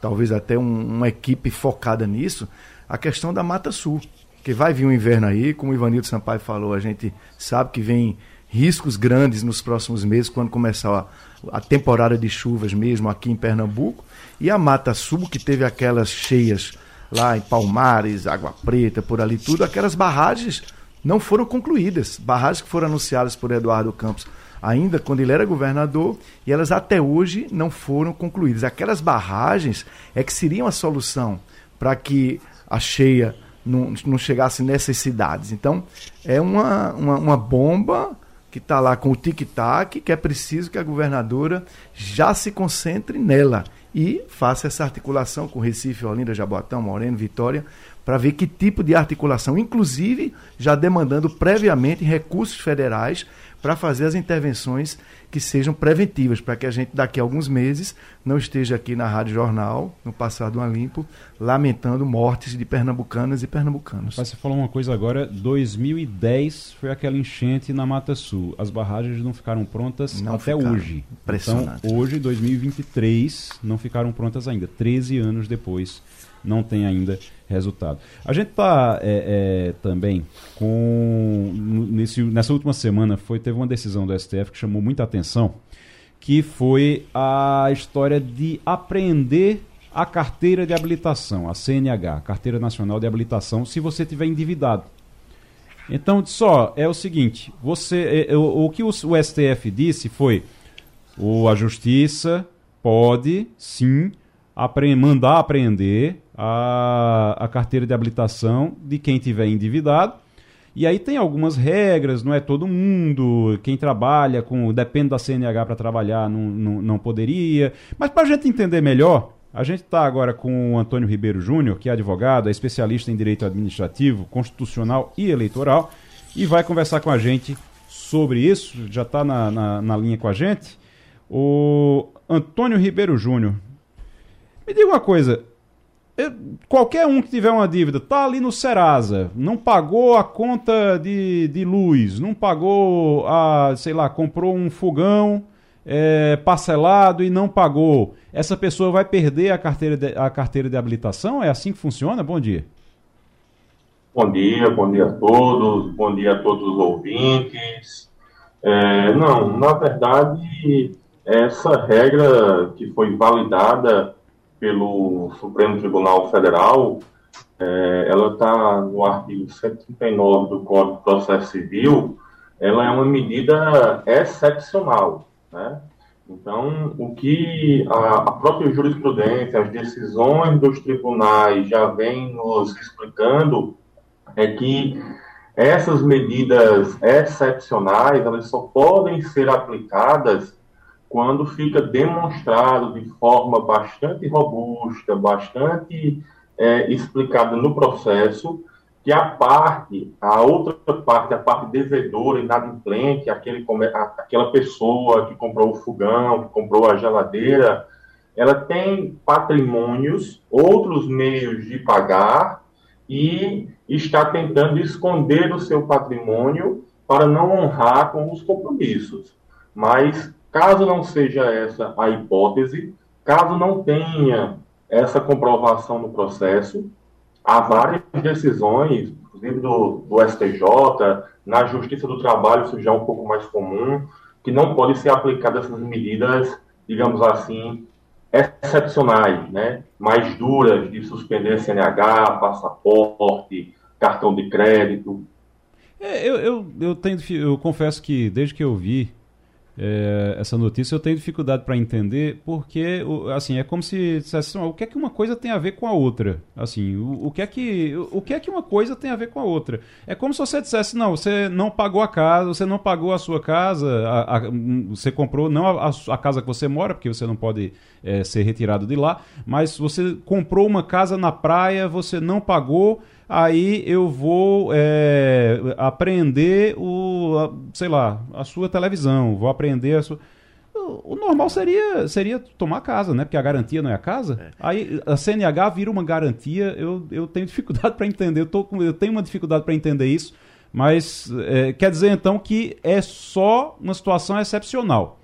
talvez até um, uma equipe focada nisso, a questão da Mata Sul. Que vai vir um inverno aí, como o Ivanildo Sampaio falou, a gente sabe que vem riscos grandes nos próximos meses, quando começar a, a temporada de chuvas mesmo aqui em Pernambuco. E a Mata Sul, que teve aquelas cheias lá em Palmares, Água Preta, por ali tudo, aquelas barragens não foram concluídas. Barragens que foram anunciadas por Eduardo Campos ainda quando ele era governador e elas até hoje não foram concluídas. Aquelas barragens é que seriam a solução para que a cheia não, não chegasse nessas cidades. Então, é uma, uma, uma bomba que está lá com o tic-tac, que é preciso que a governadora já se concentre nela e faça essa articulação com Recife, Olinda, Jabotão, Moreno, Vitória, para ver que tipo de articulação, inclusive já demandando previamente recursos federais para fazer as intervenções que sejam preventivas, para que a gente daqui a alguns meses não esteja aqui na Rádio Jornal, no Passado a Limpo, lamentando mortes de pernambucanas e pernambucanos. Mas você falou uma coisa agora, 2010 foi aquela enchente na Mata Sul. As barragens não ficaram prontas não até ficaram. hoje. Então, hoje, 2023, não ficaram prontas ainda. 13 anos depois, não tem ainda resultado. A gente está é, é, também com. Nesse, nessa última semana foi, teve uma decisão do STF que chamou muita atenção, que foi a história de apreender a carteira de habilitação, a CNH, Carteira Nacional de Habilitação, se você tiver endividado. Então, só é o seguinte: você, é, o, o que o, o STF disse foi o, a Justiça pode sim apre mandar apreender a, a carteira de habilitação de quem tiver endividado. E aí tem algumas regras, não é todo mundo, quem trabalha com. depende da CNH para trabalhar, não, não, não poderia. Mas para a gente entender melhor, a gente está agora com o Antônio Ribeiro Júnior, que é advogado, é especialista em direito administrativo, constitucional e eleitoral, e vai conversar com a gente sobre isso. Já está na, na, na linha com a gente. O Antônio Ribeiro Júnior. Me diga uma coisa, qualquer um que tiver uma dívida, tá ali no Serasa, não pagou a conta de, de luz, não pagou a, sei lá, comprou um fogão é, parcelado e não pagou, essa pessoa vai perder a carteira, de, a carteira de habilitação? É assim que funciona? Bom dia. Bom dia, bom dia a todos, bom dia a todos os ouvintes. É, não, na verdade, essa regra que foi validada pelo Supremo Tribunal Federal, é, ela está no artigo 139 do Código de Processo Civil, ela é uma medida excepcional, né? Então, o que a, a, própria jurisprudência, as decisões dos tribunais já vêm nos explicando é que essas medidas excepcionais, elas só podem ser aplicadas quando fica demonstrado de forma bastante robusta, bastante é, explicada no processo, que a parte, a outra parte, a parte devedora, inadimplente, aquele, aquela pessoa que comprou o fogão, que comprou a geladeira, ela tem patrimônios, outros meios de pagar e está tentando esconder o seu patrimônio para não honrar com os compromissos. Mas Caso não seja essa a hipótese, caso não tenha essa comprovação no processo, há várias decisões, inclusive do, do STJ, na Justiça do Trabalho isso já é um pouco mais comum, que não podem ser aplicadas essas medidas, digamos assim, excepcionais, né? mais duras de suspender CNH, passaporte, cartão de crédito. É, eu, eu, eu, tenho, eu confesso que desde que eu vi é, essa notícia eu tenho dificuldade para entender porque assim é como se dissesse o que é que uma coisa tem a ver com a outra? Assim o, o, que é que o que é que uma coisa tem a ver com a outra? É como se você dissesse não você não pagou a casa você não pagou a sua casa a, a, você comprou não a, a, casa que você mora porque você não pode é, ser retirado de lá mas você comprou uma casa na praia você não pagou aí eu vou é, aprender o, a, sei lá, a sua televisão, vou aprender a sua. o normal seria, seria tomar casa, né? Porque a garantia não é a casa. É. Aí a CNH vira uma garantia, eu, eu tenho dificuldade para entender, eu, tô, eu tenho uma dificuldade para entender isso, mas é, quer dizer então que é só uma situação excepcional.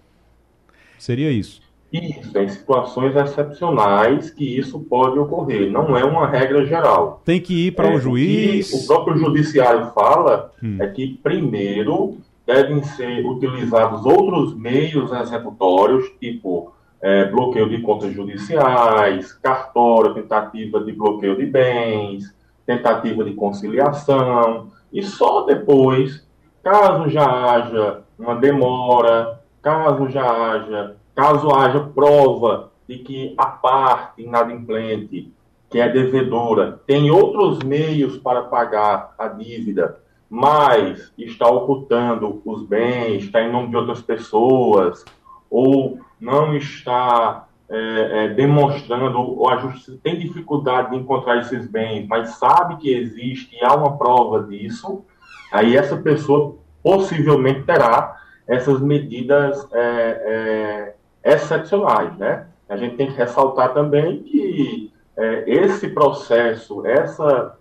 Seria isso. Isso, em situações excepcionais que isso pode ocorrer, não é uma regra geral. Tem que ir para é, o juiz. O, o próprio judiciário fala hum. é que primeiro devem ser utilizados outros meios executórios, tipo é, bloqueio de contas judiciais, cartório, tentativa de bloqueio de bens, tentativa de conciliação, e só depois, caso já haja uma demora, caso já haja Caso haja prova de que a parte inadimplente, que é devedora, tem outros meios para pagar a dívida, mas está ocultando os bens, está em nome de outras pessoas, ou não está é, é, demonstrando, ou a justiça tem dificuldade de encontrar esses bens, mas sabe que existe e há uma prova disso, aí essa pessoa possivelmente terá essas medidas é, é excepcionais, né? A gente tem que ressaltar também que é, esse processo, essa,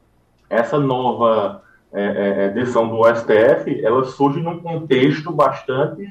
essa nova é, é, é decisão do STF, ela surge num contexto bastante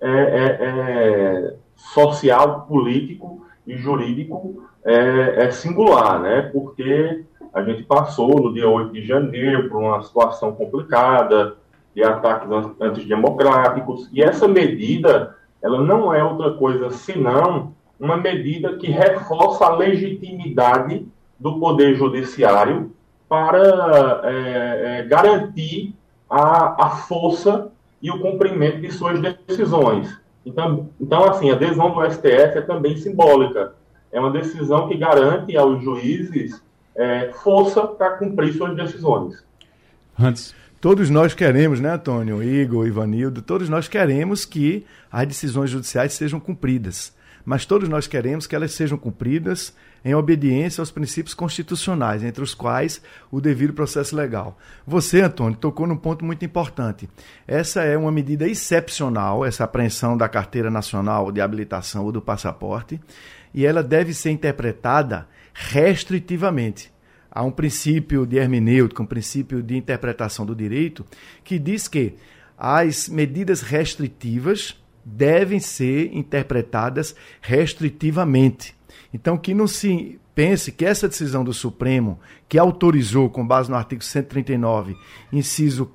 é, é, social, político e jurídico é, singular, né? Porque a gente passou no dia 8 de janeiro por uma situação complicada de ataques antidemocráticos, e essa medida ela não é outra coisa senão uma medida que reforça a legitimidade do Poder Judiciário para é, é, garantir a, a força e o cumprimento de suas decisões. Então, então, assim, a decisão do STF é também simbólica. É uma decisão que garante aos juízes é, força para cumprir suas decisões. Antes. Todos nós queremos, né, Antônio, Igor, Ivanildo, todos nós queremos que as decisões judiciais sejam cumpridas. Mas todos nós queremos que elas sejam cumpridas em obediência aos princípios constitucionais, entre os quais o devido processo legal. Você, Antônio, tocou num ponto muito importante. Essa é uma medida excepcional, essa apreensão da carteira nacional de habilitação ou do passaporte, e ela deve ser interpretada restritivamente há um princípio de hermenêutica, um princípio de interpretação do direito, que diz que as medidas restritivas devem ser interpretadas restritivamente. Então, que não se pense que essa decisão do Supremo, que autorizou, com base no artigo 139, inciso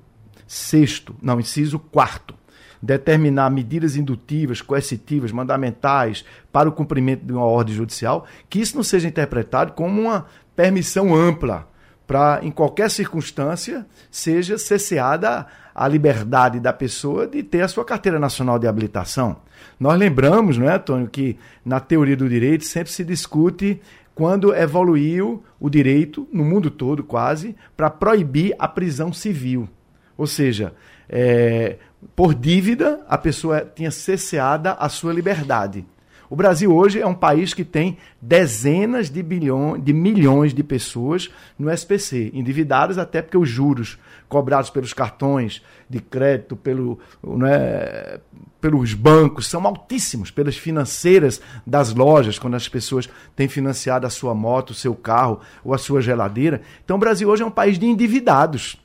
6, não, inciso 4, determinar medidas indutivas, coercitivas, mandamentais para o cumprimento de uma ordem judicial, que isso não seja interpretado como uma permissão ampla para, em qualquer circunstância, seja cesseada a liberdade da pessoa de ter a sua carteira nacional de habilitação. Nós lembramos, não é, Antônio, que na teoria do direito sempre se discute quando evoluiu o direito, no mundo todo quase, para proibir a prisão civil. Ou seja, é, por dívida, a pessoa tinha cesseada a sua liberdade. O Brasil hoje é um país que tem dezenas de, bilhões, de milhões de pessoas no SPC, endividadas até porque os juros cobrados pelos cartões de crédito, pelo, né, pelos bancos, são altíssimos, pelas financeiras das lojas, quando as pessoas têm financiado a sua moto, o seu carro ou a sua geladeira. Então o Brasil hoje é um país de endividados.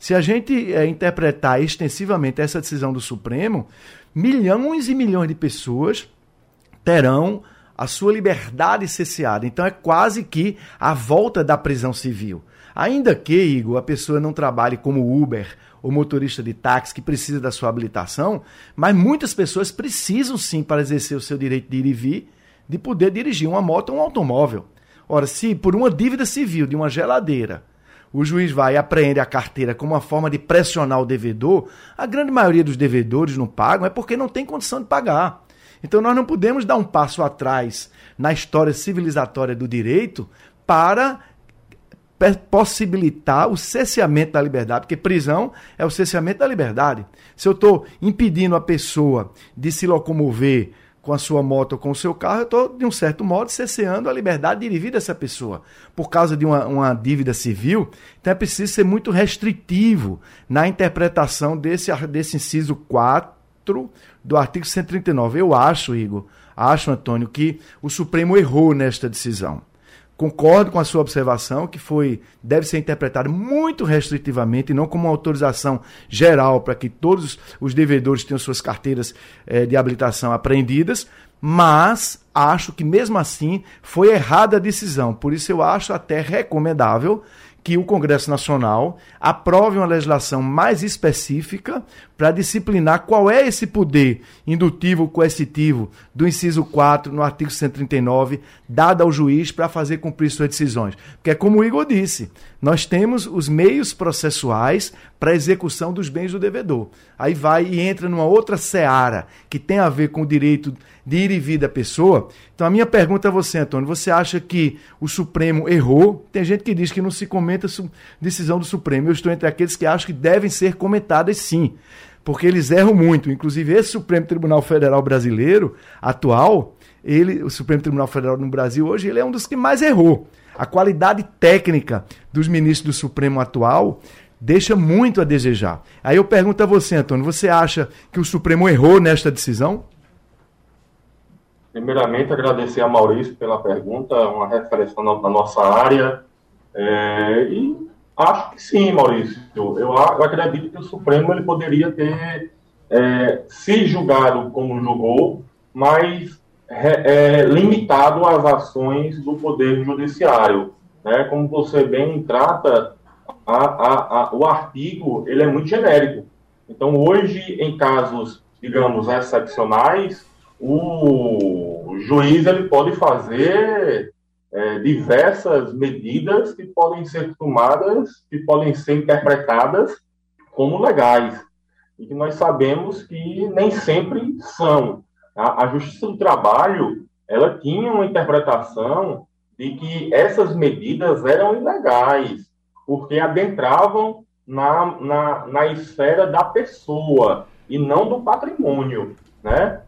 Se a gente é, interpretar extensivamente essa decisão do Supremo, milhões e milhões de pessoas terão a sua liberdade cesseada. Então é quase que a volta da prisão civil. Ainda que, Igor, a pessoa não trabalhe como Uber ou motorista de táxi que precisa da sua habilitação, mas muitas pessoas precisam sim, para exercer o seu direito de ir e vir, de poder dirigir uma moto ou um automóvel. Ora, se por uma dívida civil de uma geladeira o juiz vai e apreende a carteira como uma forma de pressionar o devedor, a grande maioria dos devedores não pagam é porque não tem condição de pagar. Então nós não podemos dar um passo atrás na história civilizatória do direito para possibilitar o cesseamento da liberdade, porque prisão é o cesseamento da liberdade. Se eu estou impedindo a pessoa de se locomover com a sua moto ou com o seu carro, eu estou, de um certo modo, cesseando a liberdade de ir dessa pessoa. Por causa de uma, uma, dívida civil, então é preciso ser muito restritivo na interpretação desse, desse inciso 4, 4 do artigo 139. Eu acho, Igor, acho, Antônio, que o Supremo errou nesta decisão. Concordo com a sua observação que foi deve ser interpretado muito restritivamente e não como uma autorização geral para que todos os devedores tenham suas carteiras eh, de habilitação apreendidas, mas acho que mesmo assim foi errada a decisão. Por isso eu acho até recomendável que o Congresso Nacional aprove uma legislação mais específica para disciplinar qual é esse poder indutivo coercitivo do inciso 4 no artigo 139, dado ao juiz para fazer cumprir suas decisões. Porque é como o Igor disse, nós temos os meios processuais para execução dos bens do devedor. Aí vai e entra numa outra seara que tem a ver com o direito de ir e vir da pessoa. Então a minha pergunta a você, Antônio, você acha que o Supremo errou? Tem gente que diz que não se comenta decisão do Supremo. Eu estou entre aqueles que acham que devem ser comentadas sim, porque eles erram muito. Inclusive esse Supremo Tribunal Federal brasileiro atual, ele, o Supremo Tribunal Federal no Brasil hoje, ele é um dos que mais errou. A qualidade técnica dos ministros do Supremo atual deixa muito a desejar. Aí eu pergunto a você, Antônio, você acha que o Supremo errou nesta decisão? Primeiramente, agradecer a Maurício pela pergunta, uma referência na, nossa área. É, e acho que sim, Maurício. Eu, eu, acredito que o Supremo ele poderia ter é, se julgado como julgou, mas é, limitado às ações do Poder Judiciário. Né? Como você bem trata, a, a, a, o artigo ele é muito genérico. Então, hoje, em casos, digamos, excepcionais, o juiz ele pode fazer é, diversas medidas que podem ser tomadas, que podem ser interpretadas como legais. E que nós sabemos que nem sempre são. A, a Justiça do Trabalho ela tinha uma interpretação de que essas medidas eram ilegais, porque adentravam na, na, na esfera da pessoa e não do patrimônio, né?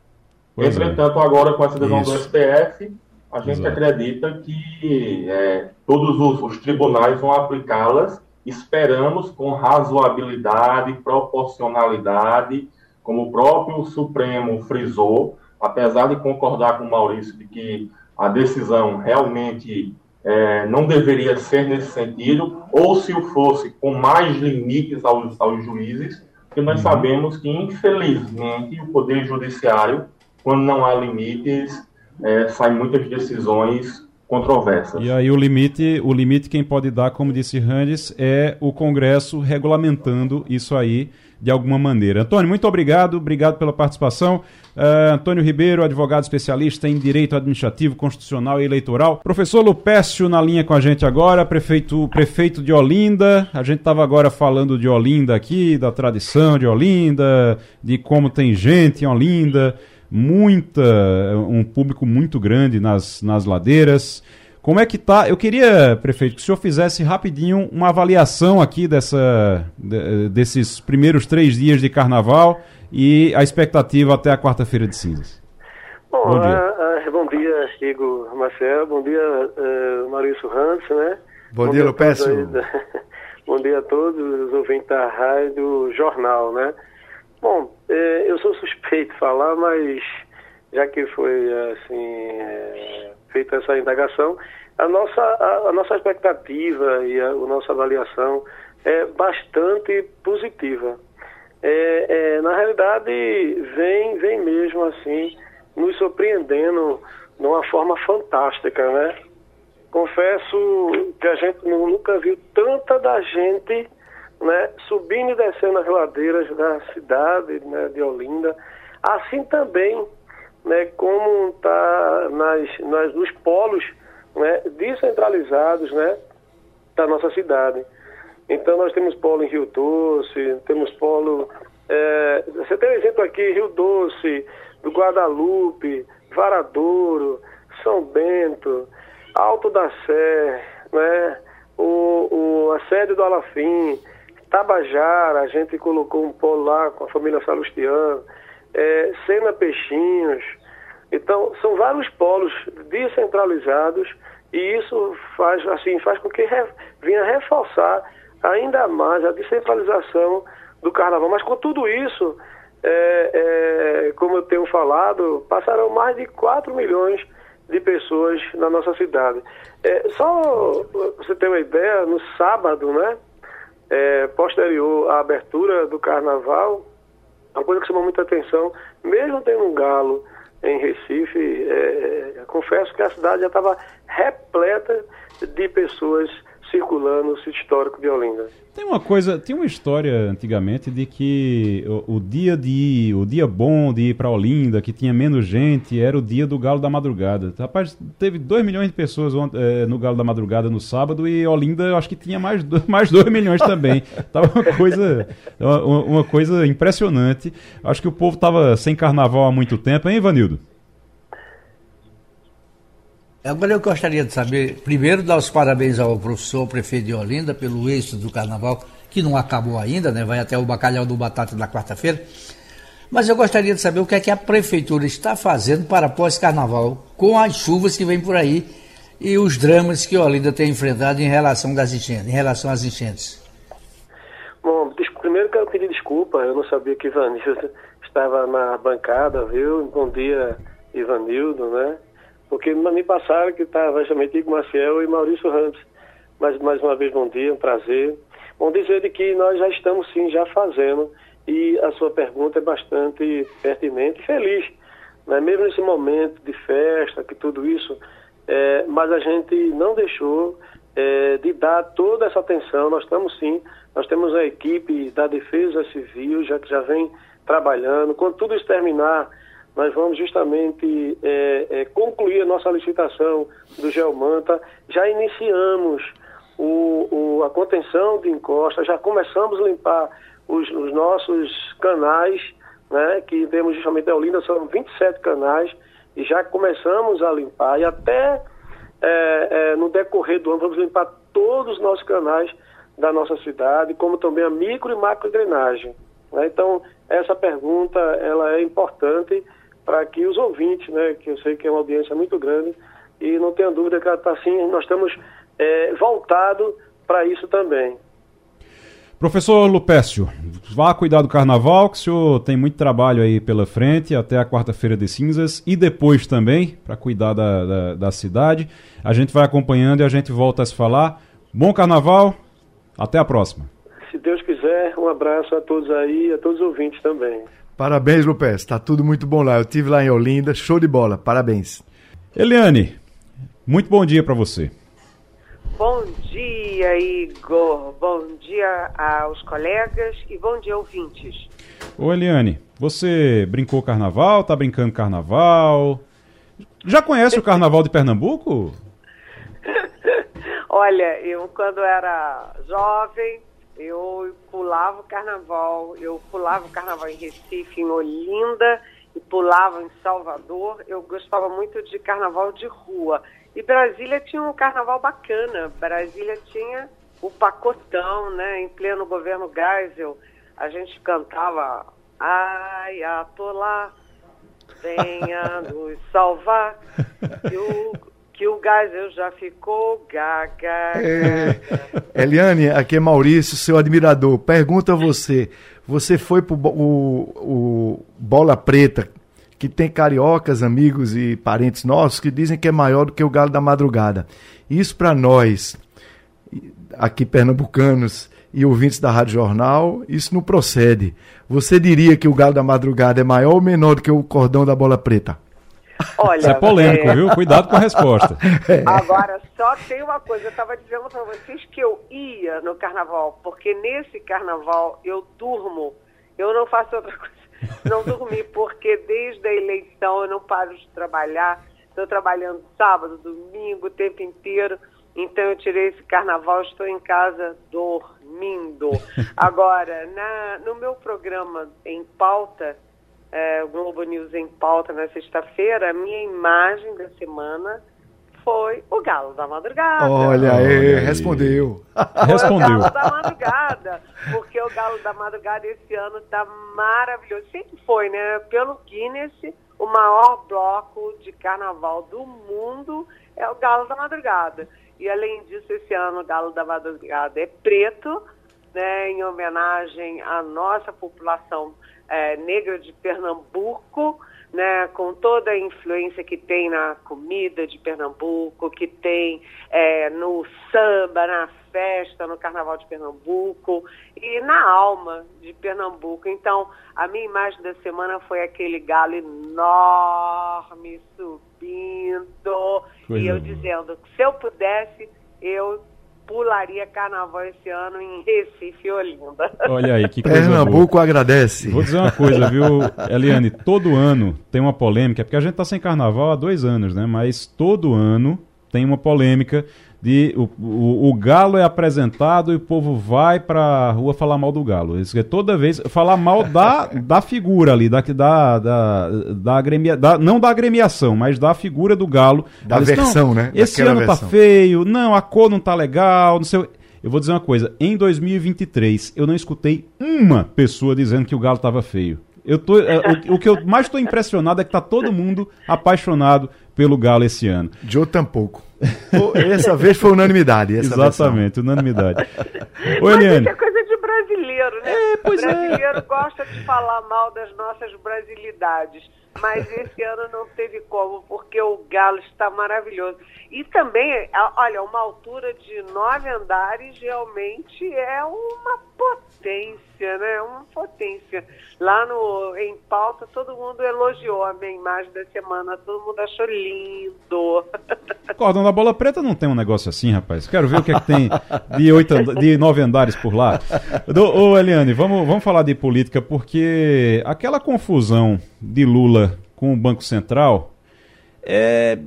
Pois é. Entretanto, é. agora com essa decisão Isso. do STF, a gente Exato. acredita que é, todos os, os, tribunais vão aplicá-las. Esperamos com razoabilidade, proporcionalidade, como o próprio Supremo frisou, apesar de concordar com o Maurício de que a decisão realmente é, não deveria ser nesse sentido, ou se o fosse com mais limites aos, aos juízes, porque nós uhum. sabemos que, infelizmente, o Poder Judiciário quando não há limites, é, saem muitas decisões controversas. E aí o limite, o limite quem pode dar, como disse Randes, é o Congresso regulamentando isso aí de alguma maneira. Antônio, muito obrigado, obrigado pela participação. Uh, Antônio Ribeiro, advogado especialista em Direito Administrativo, Constitucional e Eleitoral. Professor Lupécio na linha com a gente agora, prefeito, prefeito de Olinda. A gente estava agora falando de Olinda aqui, da tradição de Olinda, de como tem gente em Olinda muita, um público muito grande nas, nas ladeiras. Como é que tá? Eu queria, prefeito, que o senhor fizesse rapidinho uma avaliação aqui dessa, desses primeiros três dias de carnaval e a expectativa até a quarta-feira de cinzas. Bom, bom dia, uh, bom dia Igor Marcel, bom dia uh, Maurício Hans, né? Bom, bom dia, Lupécio. bom dia a todos os ouvintes da rádio Jornal, né? Bom, é, eu sou suspeito de falar, mas já que foi assim é, feita essa indagação, a nossa, a, a nossa expectativa e a, a, nossa avaliação é bastante positiva. É, é, na realidade, vem, vem mesmo assim, nos surpreendendo de uma forma fantástica, né? Confesso que a gente nunca viu tanta da gente né, subindo e descendo as ladeiras da cidade né, de Olinda, assim também né, como está nas, nas, nos polos né, descentralizados né, da nossa cidade. Então nós temos polo em Rio Doce, temos polo. É, você tem um exemplo aqui, Rio Doce, do Guadalupe, Varadouro, São Bento, Alto da Sé, né, o, o, a sede do Alafim, Tabajara, a gente colocou um polo lá com a família Salustiano, é, Sena Peixinhos. Então, são vários polos descentralizados e isso faz, assim, faz com que re, venha reforçar ainda mais a descentralização do carnaval. Mas com tudo isso, é, é, como eu tenho falado, passaram mais de 4 milhões de pessoas na nossa cidade. É, só você ter uma ideia, no sábado, né, é, posterior à abertura do carnaval, uma coisa que chamou muita atenção, mesmo tendo um galo em Recife, é, confesso que a cidade já estava repleta de pessoas circulando o sítio histórico de Olinda. Tem uma coisa, tem uma história antigamente de que o, o dia de ir, o dia bom de ir para Olinda, que tinha menos gente, era o dia do Galo da Madrugada. Rapaz, teve 2 milhões de pessoas é, no Galo da Madrugada no sábado e Olinda eu acho que tinha mais, mais 2 milhões também. Tava uma coisa, uma, uma coisa impressionante. Acho que o povo tava sem carnaval há muito tempo, hein, Ivanildo? Agora eu gostaria de saber, primeiro, dar os parabéns ao professor prefeito de Olinda pelo êxito do carnaval, que não acabou ainda, né? Vai até o bacalhau do batata na quarta-feira. Mas eu gostaria de saber o que é que a prefeitura está fazendo para pós-carnaval, com as chuvas que vêm por aí e os dramas que Olinda tem enfrentado em relação, das enchentes, em relação às enchentes. Bom, primeiro quero pedir desculpa, eu não sabia que Ivanildo estava na bancada, viu? Bom dia, Ivanildo, né? Porque me passaram que estava justamente Igor Maciel e Maurício Ramos. Mas mais uma vez, bom dia, um prazer. Bom dizer de que nós já estamos sim já fazendo e a sua pergunta é bastante pertinente e feliz. Né? Mesmo nesse momento de festa, que tudo isso, é, mas a gente não deixou é, de dar toda essa atenção. Nós estamos sim, nós temos a equipe da Defesa Civil já que já vem trabalhando. Quando tudo isso terminar, nós vamos justamente é, é, concluir a nossa licitação do Geomanta. Já iniciamos o, o, a contenção de encosta, já começamos a limpar os, os nossos canais, né, que temos justamente a Olinda, são 27 canais, e já começamos a limpar, e até é, é, no decorrer do ano vamos limpar todos os nossos canais da nossa cidade, como também a micro e macro drenagem. Né? Então, essa pergunta ela é importante para que os ouvintes, né, que eu sei que é uma audiência muito grande, e não tenha dúvida que está assim, nós estamos é, voltado para isso também. Professor Lupécio, vá cuidar do carnaval, que o senhor tem muito trabalho aí pela frente, até a quarta-feira de cinzas, e depois também, para cuidar da, da, da, cidade. A gente vai acompanhando e a gente volta a se falar. Bom carnaval, até a próxima. Se Deus quiser, um abraço a todos aí, a todos os ouvintes também. Parabéns, Lupes. Está tudo muito bom lá. Eu tive lá em Olinda, show de bola. Parabéns. Eliane, muito bom dia para você. Bom dia, Igor. Bom dia aos colegas e bom dia, ouvintes. Ô, Eliane, você brincou carnaval? Tá brincando carnaval? Já conhece o carnaval de Pernambuco? Olha, eu quando era jovem, eu pulava o carnaval, eu pulava o carnaval em Recife, em Olinda, e pulava em Salvador. Eu gostava muito de carnaval de rua. E Brasília tinha um carnaval bacana. Brasília tinha o pacotão, né? Em pleno governo Geisel, a gente cantava Ai, atolá, venha nos salvar. E o que o Geisel já ficou gaga. É, Eliane, aqui é Maurício, seu admirador. Pergunta a você: você foi pro o, o Bola Preta, que tem cariocas, amigos e parentes nossos que dizem que é maior do que o Galo da Madrugada. Isso para nós, aqui pernambucanos e ouvintes da Rádio Jornal, isso não procede. Você diria que o Galo da Madrugada é maior ou menor do que o Cordão da Bola Preta? Olha, Isso é polêmico, é... viu? Cuidado com a resposta. Agora, só tem uma coisa, eu estava dizendo para vocês que eu ia no carnaval, porque nesse carnaval eu durmo, eu não faço outra coisa, não dormir, porque desde a eleição eu não paro de trabalhar, estou trabalhando sábado, domingo, o tempo inteiro, então eu tirei esse carnaval, estou em casa dormindo. Agora, na, no meu programa em pauta, é, Globo News em pauta na sexta-feira, a minha imagem da semana foi o Galo da Madrugada. Olha aí, respondeu. respondeu. O Galo da Madrugada, porque o Galo da Madrugada esse ano está maravilhoso. Sempre foi, né? Pelo Guinness, o maior bloco de carnaval do mundo é o Galo da Madrugada. E além disso, esse ano o Galo da Madrugada é preto, né, em homenagem à nossa população é, negra de Pernambuco, né, com toda a influência que tem na comida de Pernambuco, que tem é, no samba, na festa, no Carnaval de Pernambuco e na alma de Pernambuco. Então, a minha imagem da semana foi aquele galo enorme subindo Coisa e eu boa. dizendo que se eu pudesse, eu pularia carnaval esse ano em Recife, Olinda. Olha aí, que coisa Pernambuco boa. agradece. Vou dizer uma coisa, viu, Eliane? Todo ano tem uma polêmica, porque a gente tá sem carnaval há dois anos, né? Mas todo ano tem uma polêmica de o, o, o, galo é apresentado e o povo vai pra rua falar mal do galo. Isso é toda vez falar mal da, da figura ali, da, da, da, da, agremia, da não da agremiação, mas da figura do galo. Da Eles, versão, né? Esse Daquela ano tá versão. tá feio, não, a cor não tá legal, não sei. Eu vou dizer uma coisa, em 2023 eu não escutei uma pessoa dizendo que o galo tava feio. Eu tô, é, o, o, que eu mais estou impressionado é que tá todo mundo apaixonado pelo Galo esse ano. Joe tampouco. Essa vez foi unanimidade. Exatamente, versão. unanimidade. Ô, Eliane. Mas é coisa de brasileiro, né? É, pois o é. brasileiro é. gosta de falar mal das nossas brasilidades. Mas esse ano não teve como, porque o Galo está maravilhoso. E também, olha, uma altura de nove andares realmente é uma potência, né? Uma potência. Lá no, em pauta, todo mundo elogiou a minha imagem da semana, todo mundo achou lindo. Cordão da Bola Preta não tem um negócio assim, rapaz. Quero ver o que é que tem de, oito, de nove andares por lá. Do, ô, Eliane, vamos, vamos falar de política, porque aquela confusão de Lula com o Banco Central é,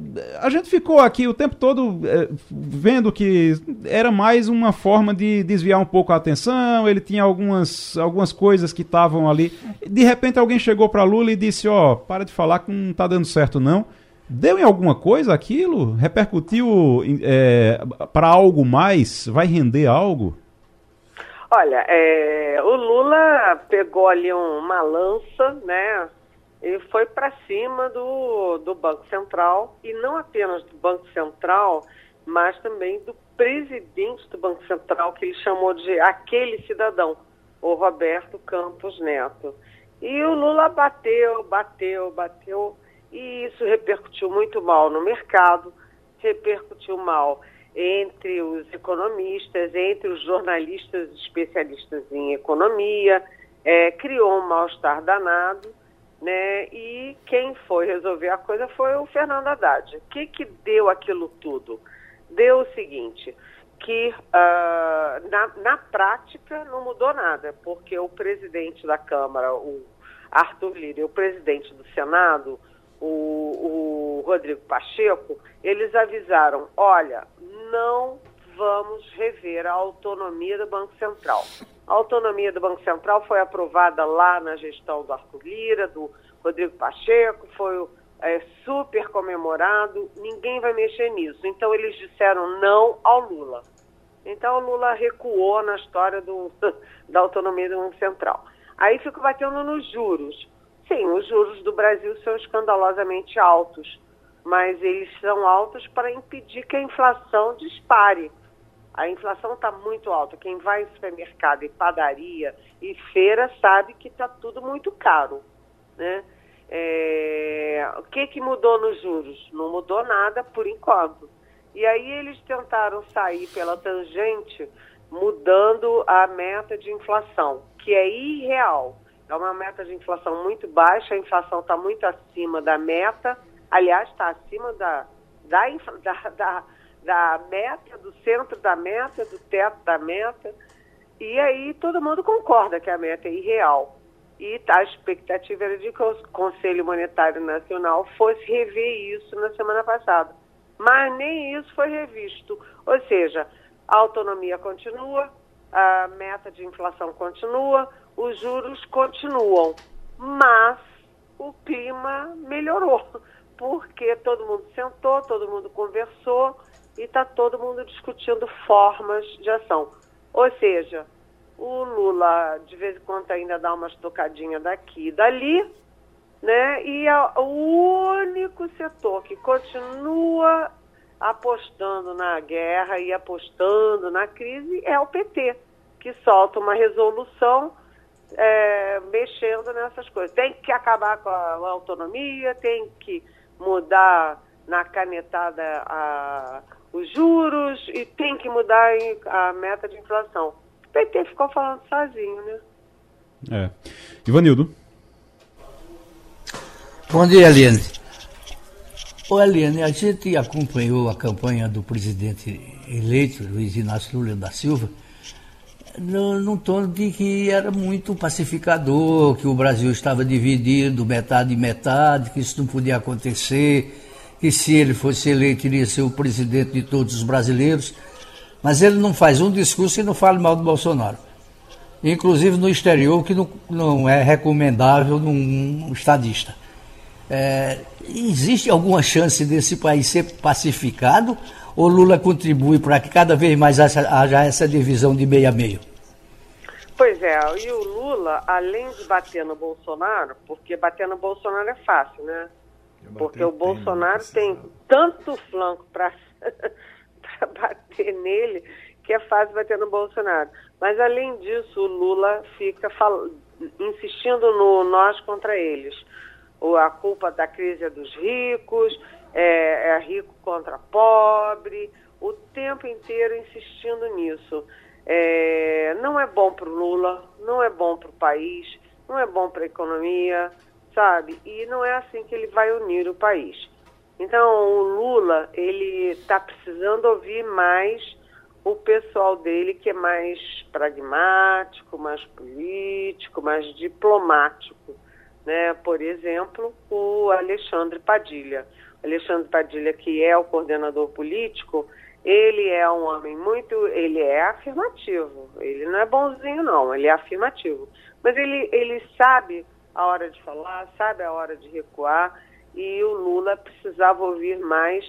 a gente ficou aqui o tempo todo é, vendo que era mais uma forma de desviar um pouco a atenção. Ele tinha algumas, algumas coisas que estavam ali. De repente alguém chegou para Lula e disse: Ó, oh, para de falar que não está dando certo não. Deu em alguma coisa aquilo? Repercutiu é, para algo mais? Vai render algo? Olha, é, o Lula pegou ali uma lança, né? E foi para cima do, do Banco Central, e não apenas do Banco Central, mas também do presidente do Banco Central, que ele chamou de aquele cidadão, o Roberto Campos Neto. E o Lula bateu, bateu, bateu, e isso repercutiu muito mal no mercado, repercutiu mal entre os economistas, entre os jornalistas especialistas em economia, é, criou um mal-estar danado né? E quem foi resolver a coisa foi o Fernando Haddad. O que, que deu aquilo tudo? Deu o seguinte, que uh, na, na prática não mudou nada, porque o presidente da Câmara, o Arthur Lira, e o presidente do Senado, o, o Rodrigo Pacheco, eles avisaram, olha, não vamos rever a autonomia do Banco Central. A autonomia do Banco Central foi aprovada lá na gestão do Arthur Lira, do Rodrigo Pacheco, foi é, super comemorado, ninguém vai mexer nisso. Então eles disseram não ao Lula. Então o Lula recuou na história do, da autonomia do Banco Central. Aí fico batendo nos juros. Sim, os juros do Brasil são escandalosamente altos, mas eles são altos para impedir que a inflação dispare. A inflação está muito alta. Quem vai em supermercado e padaria e feira sabe que está tudo muito caro. Né? É... O que, que mudou nos juros? Não mudou nada por enquanto. E aí eles tentaram sair pela tangente, mudando a meta de inflação, que é irreal. É uma meta de inflação muito baixa, a inflação está muito acima da meta, aliás, está acima da, da, da, da da meta, do centro da meta, do teto da meta. E aí todo mundo concorda que a meta é irreal. E a expectativa era de que o Conselho Monetário Nacional fosse rever isso na semana passada. Mas nem isso foi revisto. Ou seja, a autonomia continua, a meta de inflação continua, os juros continuam. Mas o clima melhorou, porque todo mundo sentou, todo mundo conversou e está todo mundo discutindo formas de ação. Ou seja, o Lula de vez em quando ainda dá umas tocadinhas daqui e dali, né? E a, o único setor que continua apostando na guerra e apostando na crise é o PT. que solta uma resolução é, mexendo nessas coisas. Tem que acabar com a, autonomia, tem que mudar na canetada a, os juros e tem que mudar a meta de inflação. O PT ficou falando sozinho, né? É. Ivanildo. Bom dia, Eliane. Ô, Eliane, a gente acompanhou a campanha do presidente eleito, Luiz Inácio Lula da Silva, no, num tom de que era muito pacificador, que o Brasil estava dividido, metade e metade, que isso não podia acontecer, que se ele fosse eleito iria ser o presidente de todos os brasileiros. Mas ele não faz um discurso e não fala mal do Bolsonaro. Inclusive no exterior, que não, não é recomendável num estadista. É, existe alguma chance desse país ser pacificado ou Lula contribui para que cada vez mais haja essa divisão de meio a meio? Pois é, e o Lula, além de bater no Bolsonaro, porque bater no Bolsonaro é fácil, né? Porque o Bolsonaro tem tanto flanco para bater nele que é fácil bater no Bolsonaro. Mas além disso, o Lula fica insistindo no nós contra eles. O, a culpa da crise é dos ricos, é, é rico contra pobre, o tempo inteiro insistindo nisso. É, não é bom para o Lula, não é bom para o país, não é bom para a economia, sabe? E não é assim que ele vai unir o país. Então, o Lula, ele está precisando ouvir mais o pessoal dele, que é mais pragmático, mais político, mais diplomático. Né? Por exemplo, o Alexandre Padilha. Alexandre Padilha, que é o coordenador político, ele é um homem muito, ele é afirmativo. Ele não é bonzinho não, ele é afirmativo. Mas ele, ele sabe a hora de falar, sabe a hora de recuar, e o Lula precisava ouvir mais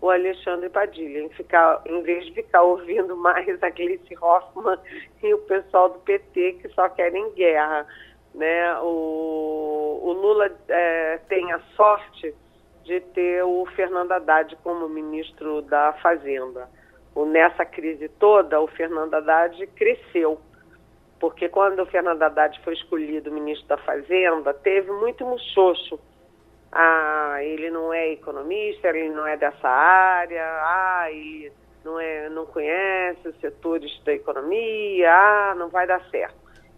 o Alexandre Padilha, em, ficar, em vez de ficar ouvindo mais a Gleice Hoffmann e o pessoal do PT que só querem guerra. Né? O, o Lula é, tem a sorte de ter o Fernando Haddad como ministro da Fazenda. O, nessa crise toda, o Fernando Haddad cresceu, porque quando o Fernando Haddad foi escolhido ministro da Fazenda, teve muito muxoxo. Ah, ele não é economista, ele não é dessa área, ah, ele não, é, não conhece os setores da economia, ah, não vai dar certo.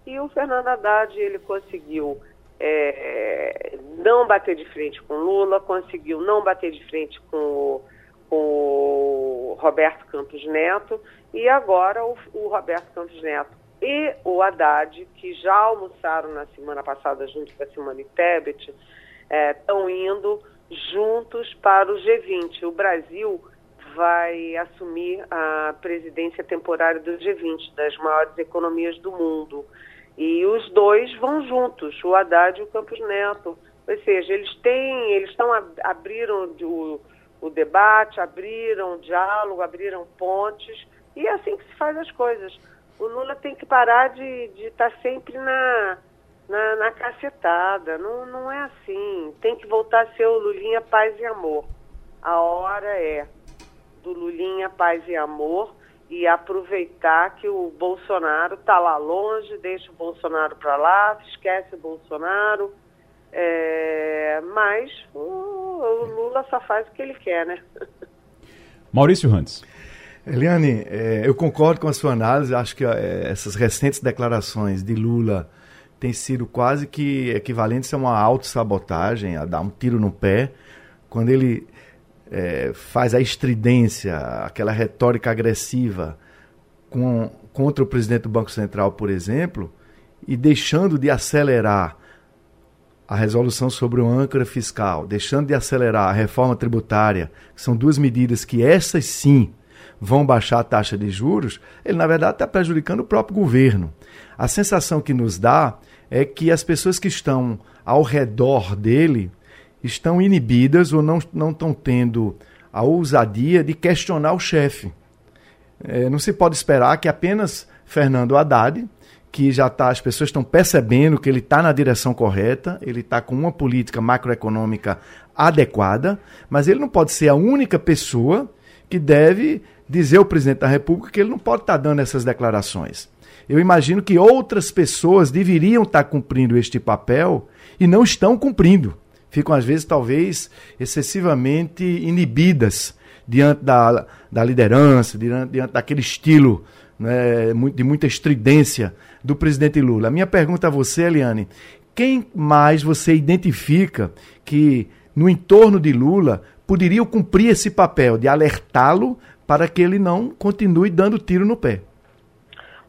E o Fernando Haddad, ele conseguiu é, não bater de frente com Lula, conseguiu não bater de frente com o, com Roberto Campos Neto, e agora o, o, Roberto Campos Neto e o Haddad, que já almoçaram na semana passada junto com a Simone Tebet, estão é, indo juntos para o G20. O Brasil vai assumir a presidência temporária do G20, das maiores economias do mundo. E os dois vão juntos, o Haddad e o Campos Neto. Ou seja, eles têm, eles estão abriram o, o debate, abriram diálogo, abriram pontes, e é assim que se faz as coisas. O Lula tem que parar de estar tá sempre na, na, na cacetada. Não, não é assim. Tem que voltar a ser o Lulinha Paz e Amor. A hora é do Lulinha Paz e Amor e aproveitar que o Bolsonaro está lá longe, deixa o Bolsonaro para lá, esquece o Bolsonaro. É, mas o, o, Lula só faz o que ele quer, né? Maurício Randes. Eliane, é, eu concordo com a sua análise. Acho que é, essas recentes declarações de Lula têm sido quase que equivalentes a uma autossabotagem, a dar um tiro no pé, quando ele é, faz a estridência, aquela retórica agressiva com, contra o presidente do Banco Central, por exemplo, e deixando de acelerar a resolução sobre o âncora fiscal, deixando de acelerar a reforma tributária, que são duas medidas que essas sim vão baixar a taxa de juros, ele na verdade está prejudicando o próprio governo. A sensação que nos dá é que as pessoas que estão ao redor dele estão inibidas ou não, não estão tendo a ousadia de questionar o chefe. É, não se pode esperar que apenas Fernando Haddad, que já está, as pessoas estão percebendo que ele está na direção correta, ele está com uma política macroeconômica adequada, mas ele não pode ser a única pessoa que deve dizer ao presidente da República que ele não pode estar dando essas declarações. eu imagino que outras pessoas deveriam estar cumprindo este papel e não estão cumprindo. Ficam, às vezes, talvez excessivamente inibidas diante da, da liderança, diante, diante daquele estilo né, de muita estridência do presidente Lula. A minha pergunta a você, Eliane, quem mais você identifica que no entorno de Lula poderia cumprir esse papel de alertá-lo para que ele não continue dando tiro no pé?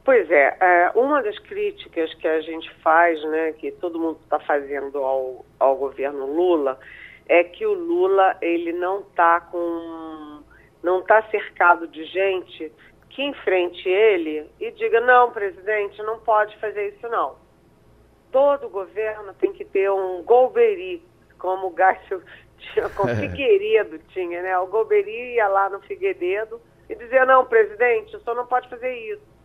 Pois é, é, uma das críticas que a gente faz, né, que todo mundo está fazendo ao, ao governo Lula, é que o Lula ele não está com, não está cercado de gente que enfrente ele e diga não, presidente, não pode fazer isso não. Todo governo tem que ter um golbery, como o Gácio tinha, com Figueiredo tinha, né? O golbery ia lá no Figueiredo e dizia não, presidente, o senhor não pode fazer isso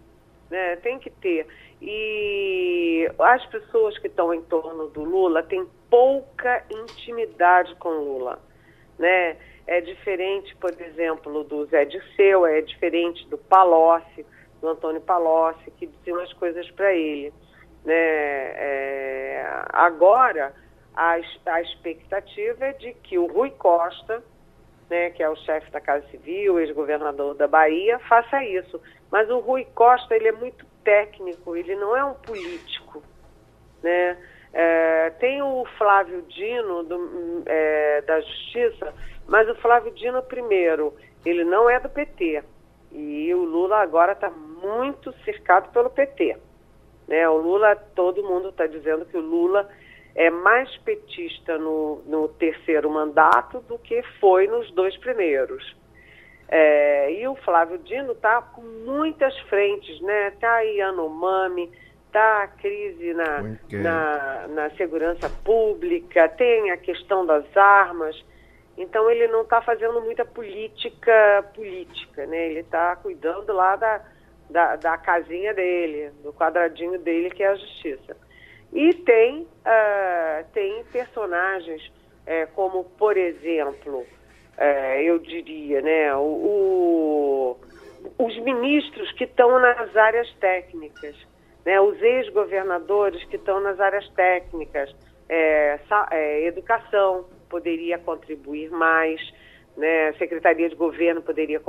né? Tem que ter. E as pessoas que estão em torno do Lula têm pouca intimidade com Lula, né? É diferente, por exemplo, do Zé Dirceu, é diferente do Palocci, do Antônio Palocci, que diziam as coisas para ele. Né? É, agora, a, a expectativa é de que o Rui Costa, né, que é o chefe da Casa Civil, ex-governador da Bahia, faça isso. Mas o Rui Costa, ele é muito técnico, ele não é um político, né? É, tem o Flávio Dino do, é, da Justiça, mas o Flávio Dino, primeiro, ele não é do PT. E o Lula agora está muito cercado pelo PT. Né? O Lula, todo mundo está dizendo que o Lula é mais petista no, no terceiro mandato do que foi nos dois primeiros. É, e o Flávio Dino está com muitas frentes, né? Está aí Yanomami, está a crise na, na, na, segurança pública, tem a questão das armas. Então ele não está fazendo muita política política, né? Ele está cuidando lá da, da, da, casinha dele, do quadradinho dele, que é a justiça. E tem, uh, tem personagens é, como, por exemplo, é, eu diria, né, o, o, os ministros que estão nas áreas técnicas, né, os ex-governadores que estão nas áreas técnicas, é, é, educação poderia contribuir mais, né, Secretaria de Governo poderia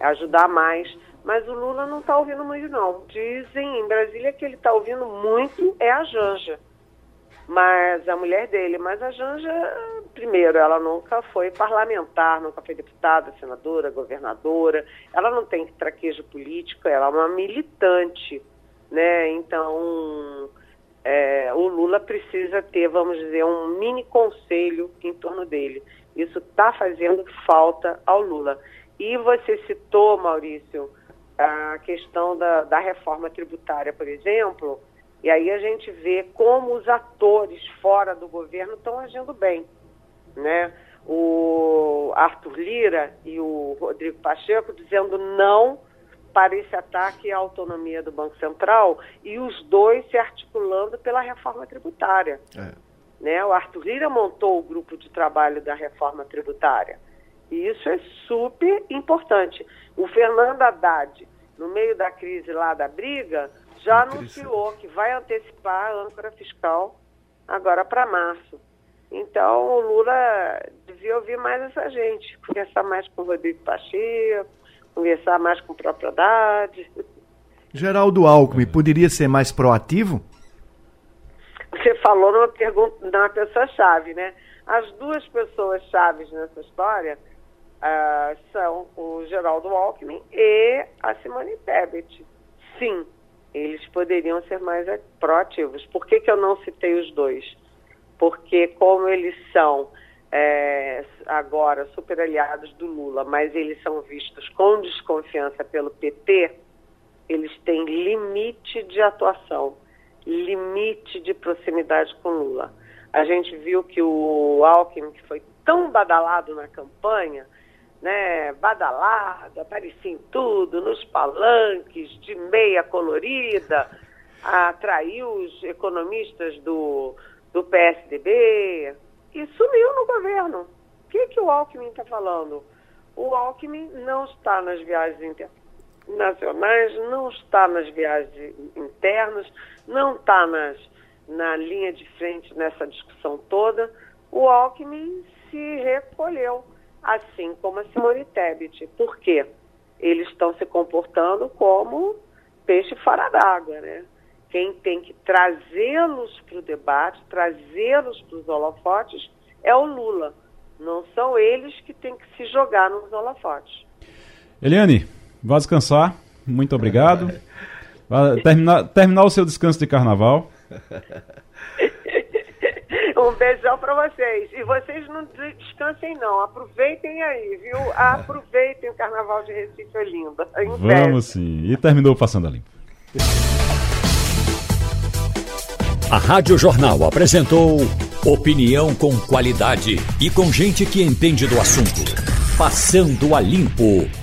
ajudar mais, mas o Lula não está ouvindo muito não. Dizem em Brasília que ele está ouvindo muito é a Janja mas a mulher dele. Mas a Janja, primeiro, ela nunca foi parlamentar, nunca foi deputada, senadora, governadora. Ela não tem traquejo político, ela é uma militante, né? Então, é, o Lula precisa ter, vamos dizer, um mini conselho em torno dele. Isso está fazendo falta ao Lula. E você citou, Maurício, a questão da, da reforma tributária, por exemplo e aí a gente vê como os atores fora do governo estão agindo bem. Né? O Arthur Lira e o Rodrigo Pacheco dizendo não para esse ataque à autonomia do Banco Central e os dois se articulando pela reforma tributária. É. Né? O Arthur Lira montou o grupo de trabalho da reforma tributária. E isso é super importante. O Fernando Haddad, no meio da crise lá da briga, já anunciou que vai antecipar a âncora fiscal agora para março. Então, o Lula devia ouvir mais essa gente, conversar mais com o Rodrigo Pacheco, conversar mais com propriedade. Geraldo Alckmin poderia ser mais proativo? Você falou numa pergunta, numa pessoa-chave, né? As duas pessoas chaves nessa história uh, são o Geraldo Alckmin e a Simone Tebet. Sim, eles poderiam ser mais proativos. Por que, que eu não citei os dois? Porque como eles são é, agora super aliados do Lula, mas eles são vistos com desconfiança pelo PT, eles têm limite de atuação, limite de proximidade com Lula. A gente viu que o Alckmin, que foi tão badalado na campanha, né, badalada, aparecia em tudo, nos palanques, de meia colorida, atraiu os economistas do, do PSDB e sumiu no governo. O que, que o Alckmin está falando? O Alckmin não está nas viagens inter, nacionais, não está nas viagens internas, não está nas, na linha de frente nessa discussão toda. O Alckmin se recolheu, assim como a Simone Tebet. Por quê? Eles estão se comportando como peixe fora d'água, né? Quem tem que trazê-los para o debate, trazê-los para os holofotes, é o Lula. Não são eles que têm que se jogar nos holofotes. Eliane, vá descansar. Muito obrigado. Terminar, terminar o seu descanso de carnaval. Um beijão para vocês. E vocês não descansem, não. Aproveitem aí, viu? Aproveitem o Carnaval de Recife Olinda. Vamos sim. E terminou Passando a Limpo. A Rádio Jornal apresentou opinião com qualidade e com gente que entende do assunto. Passando a Limpo.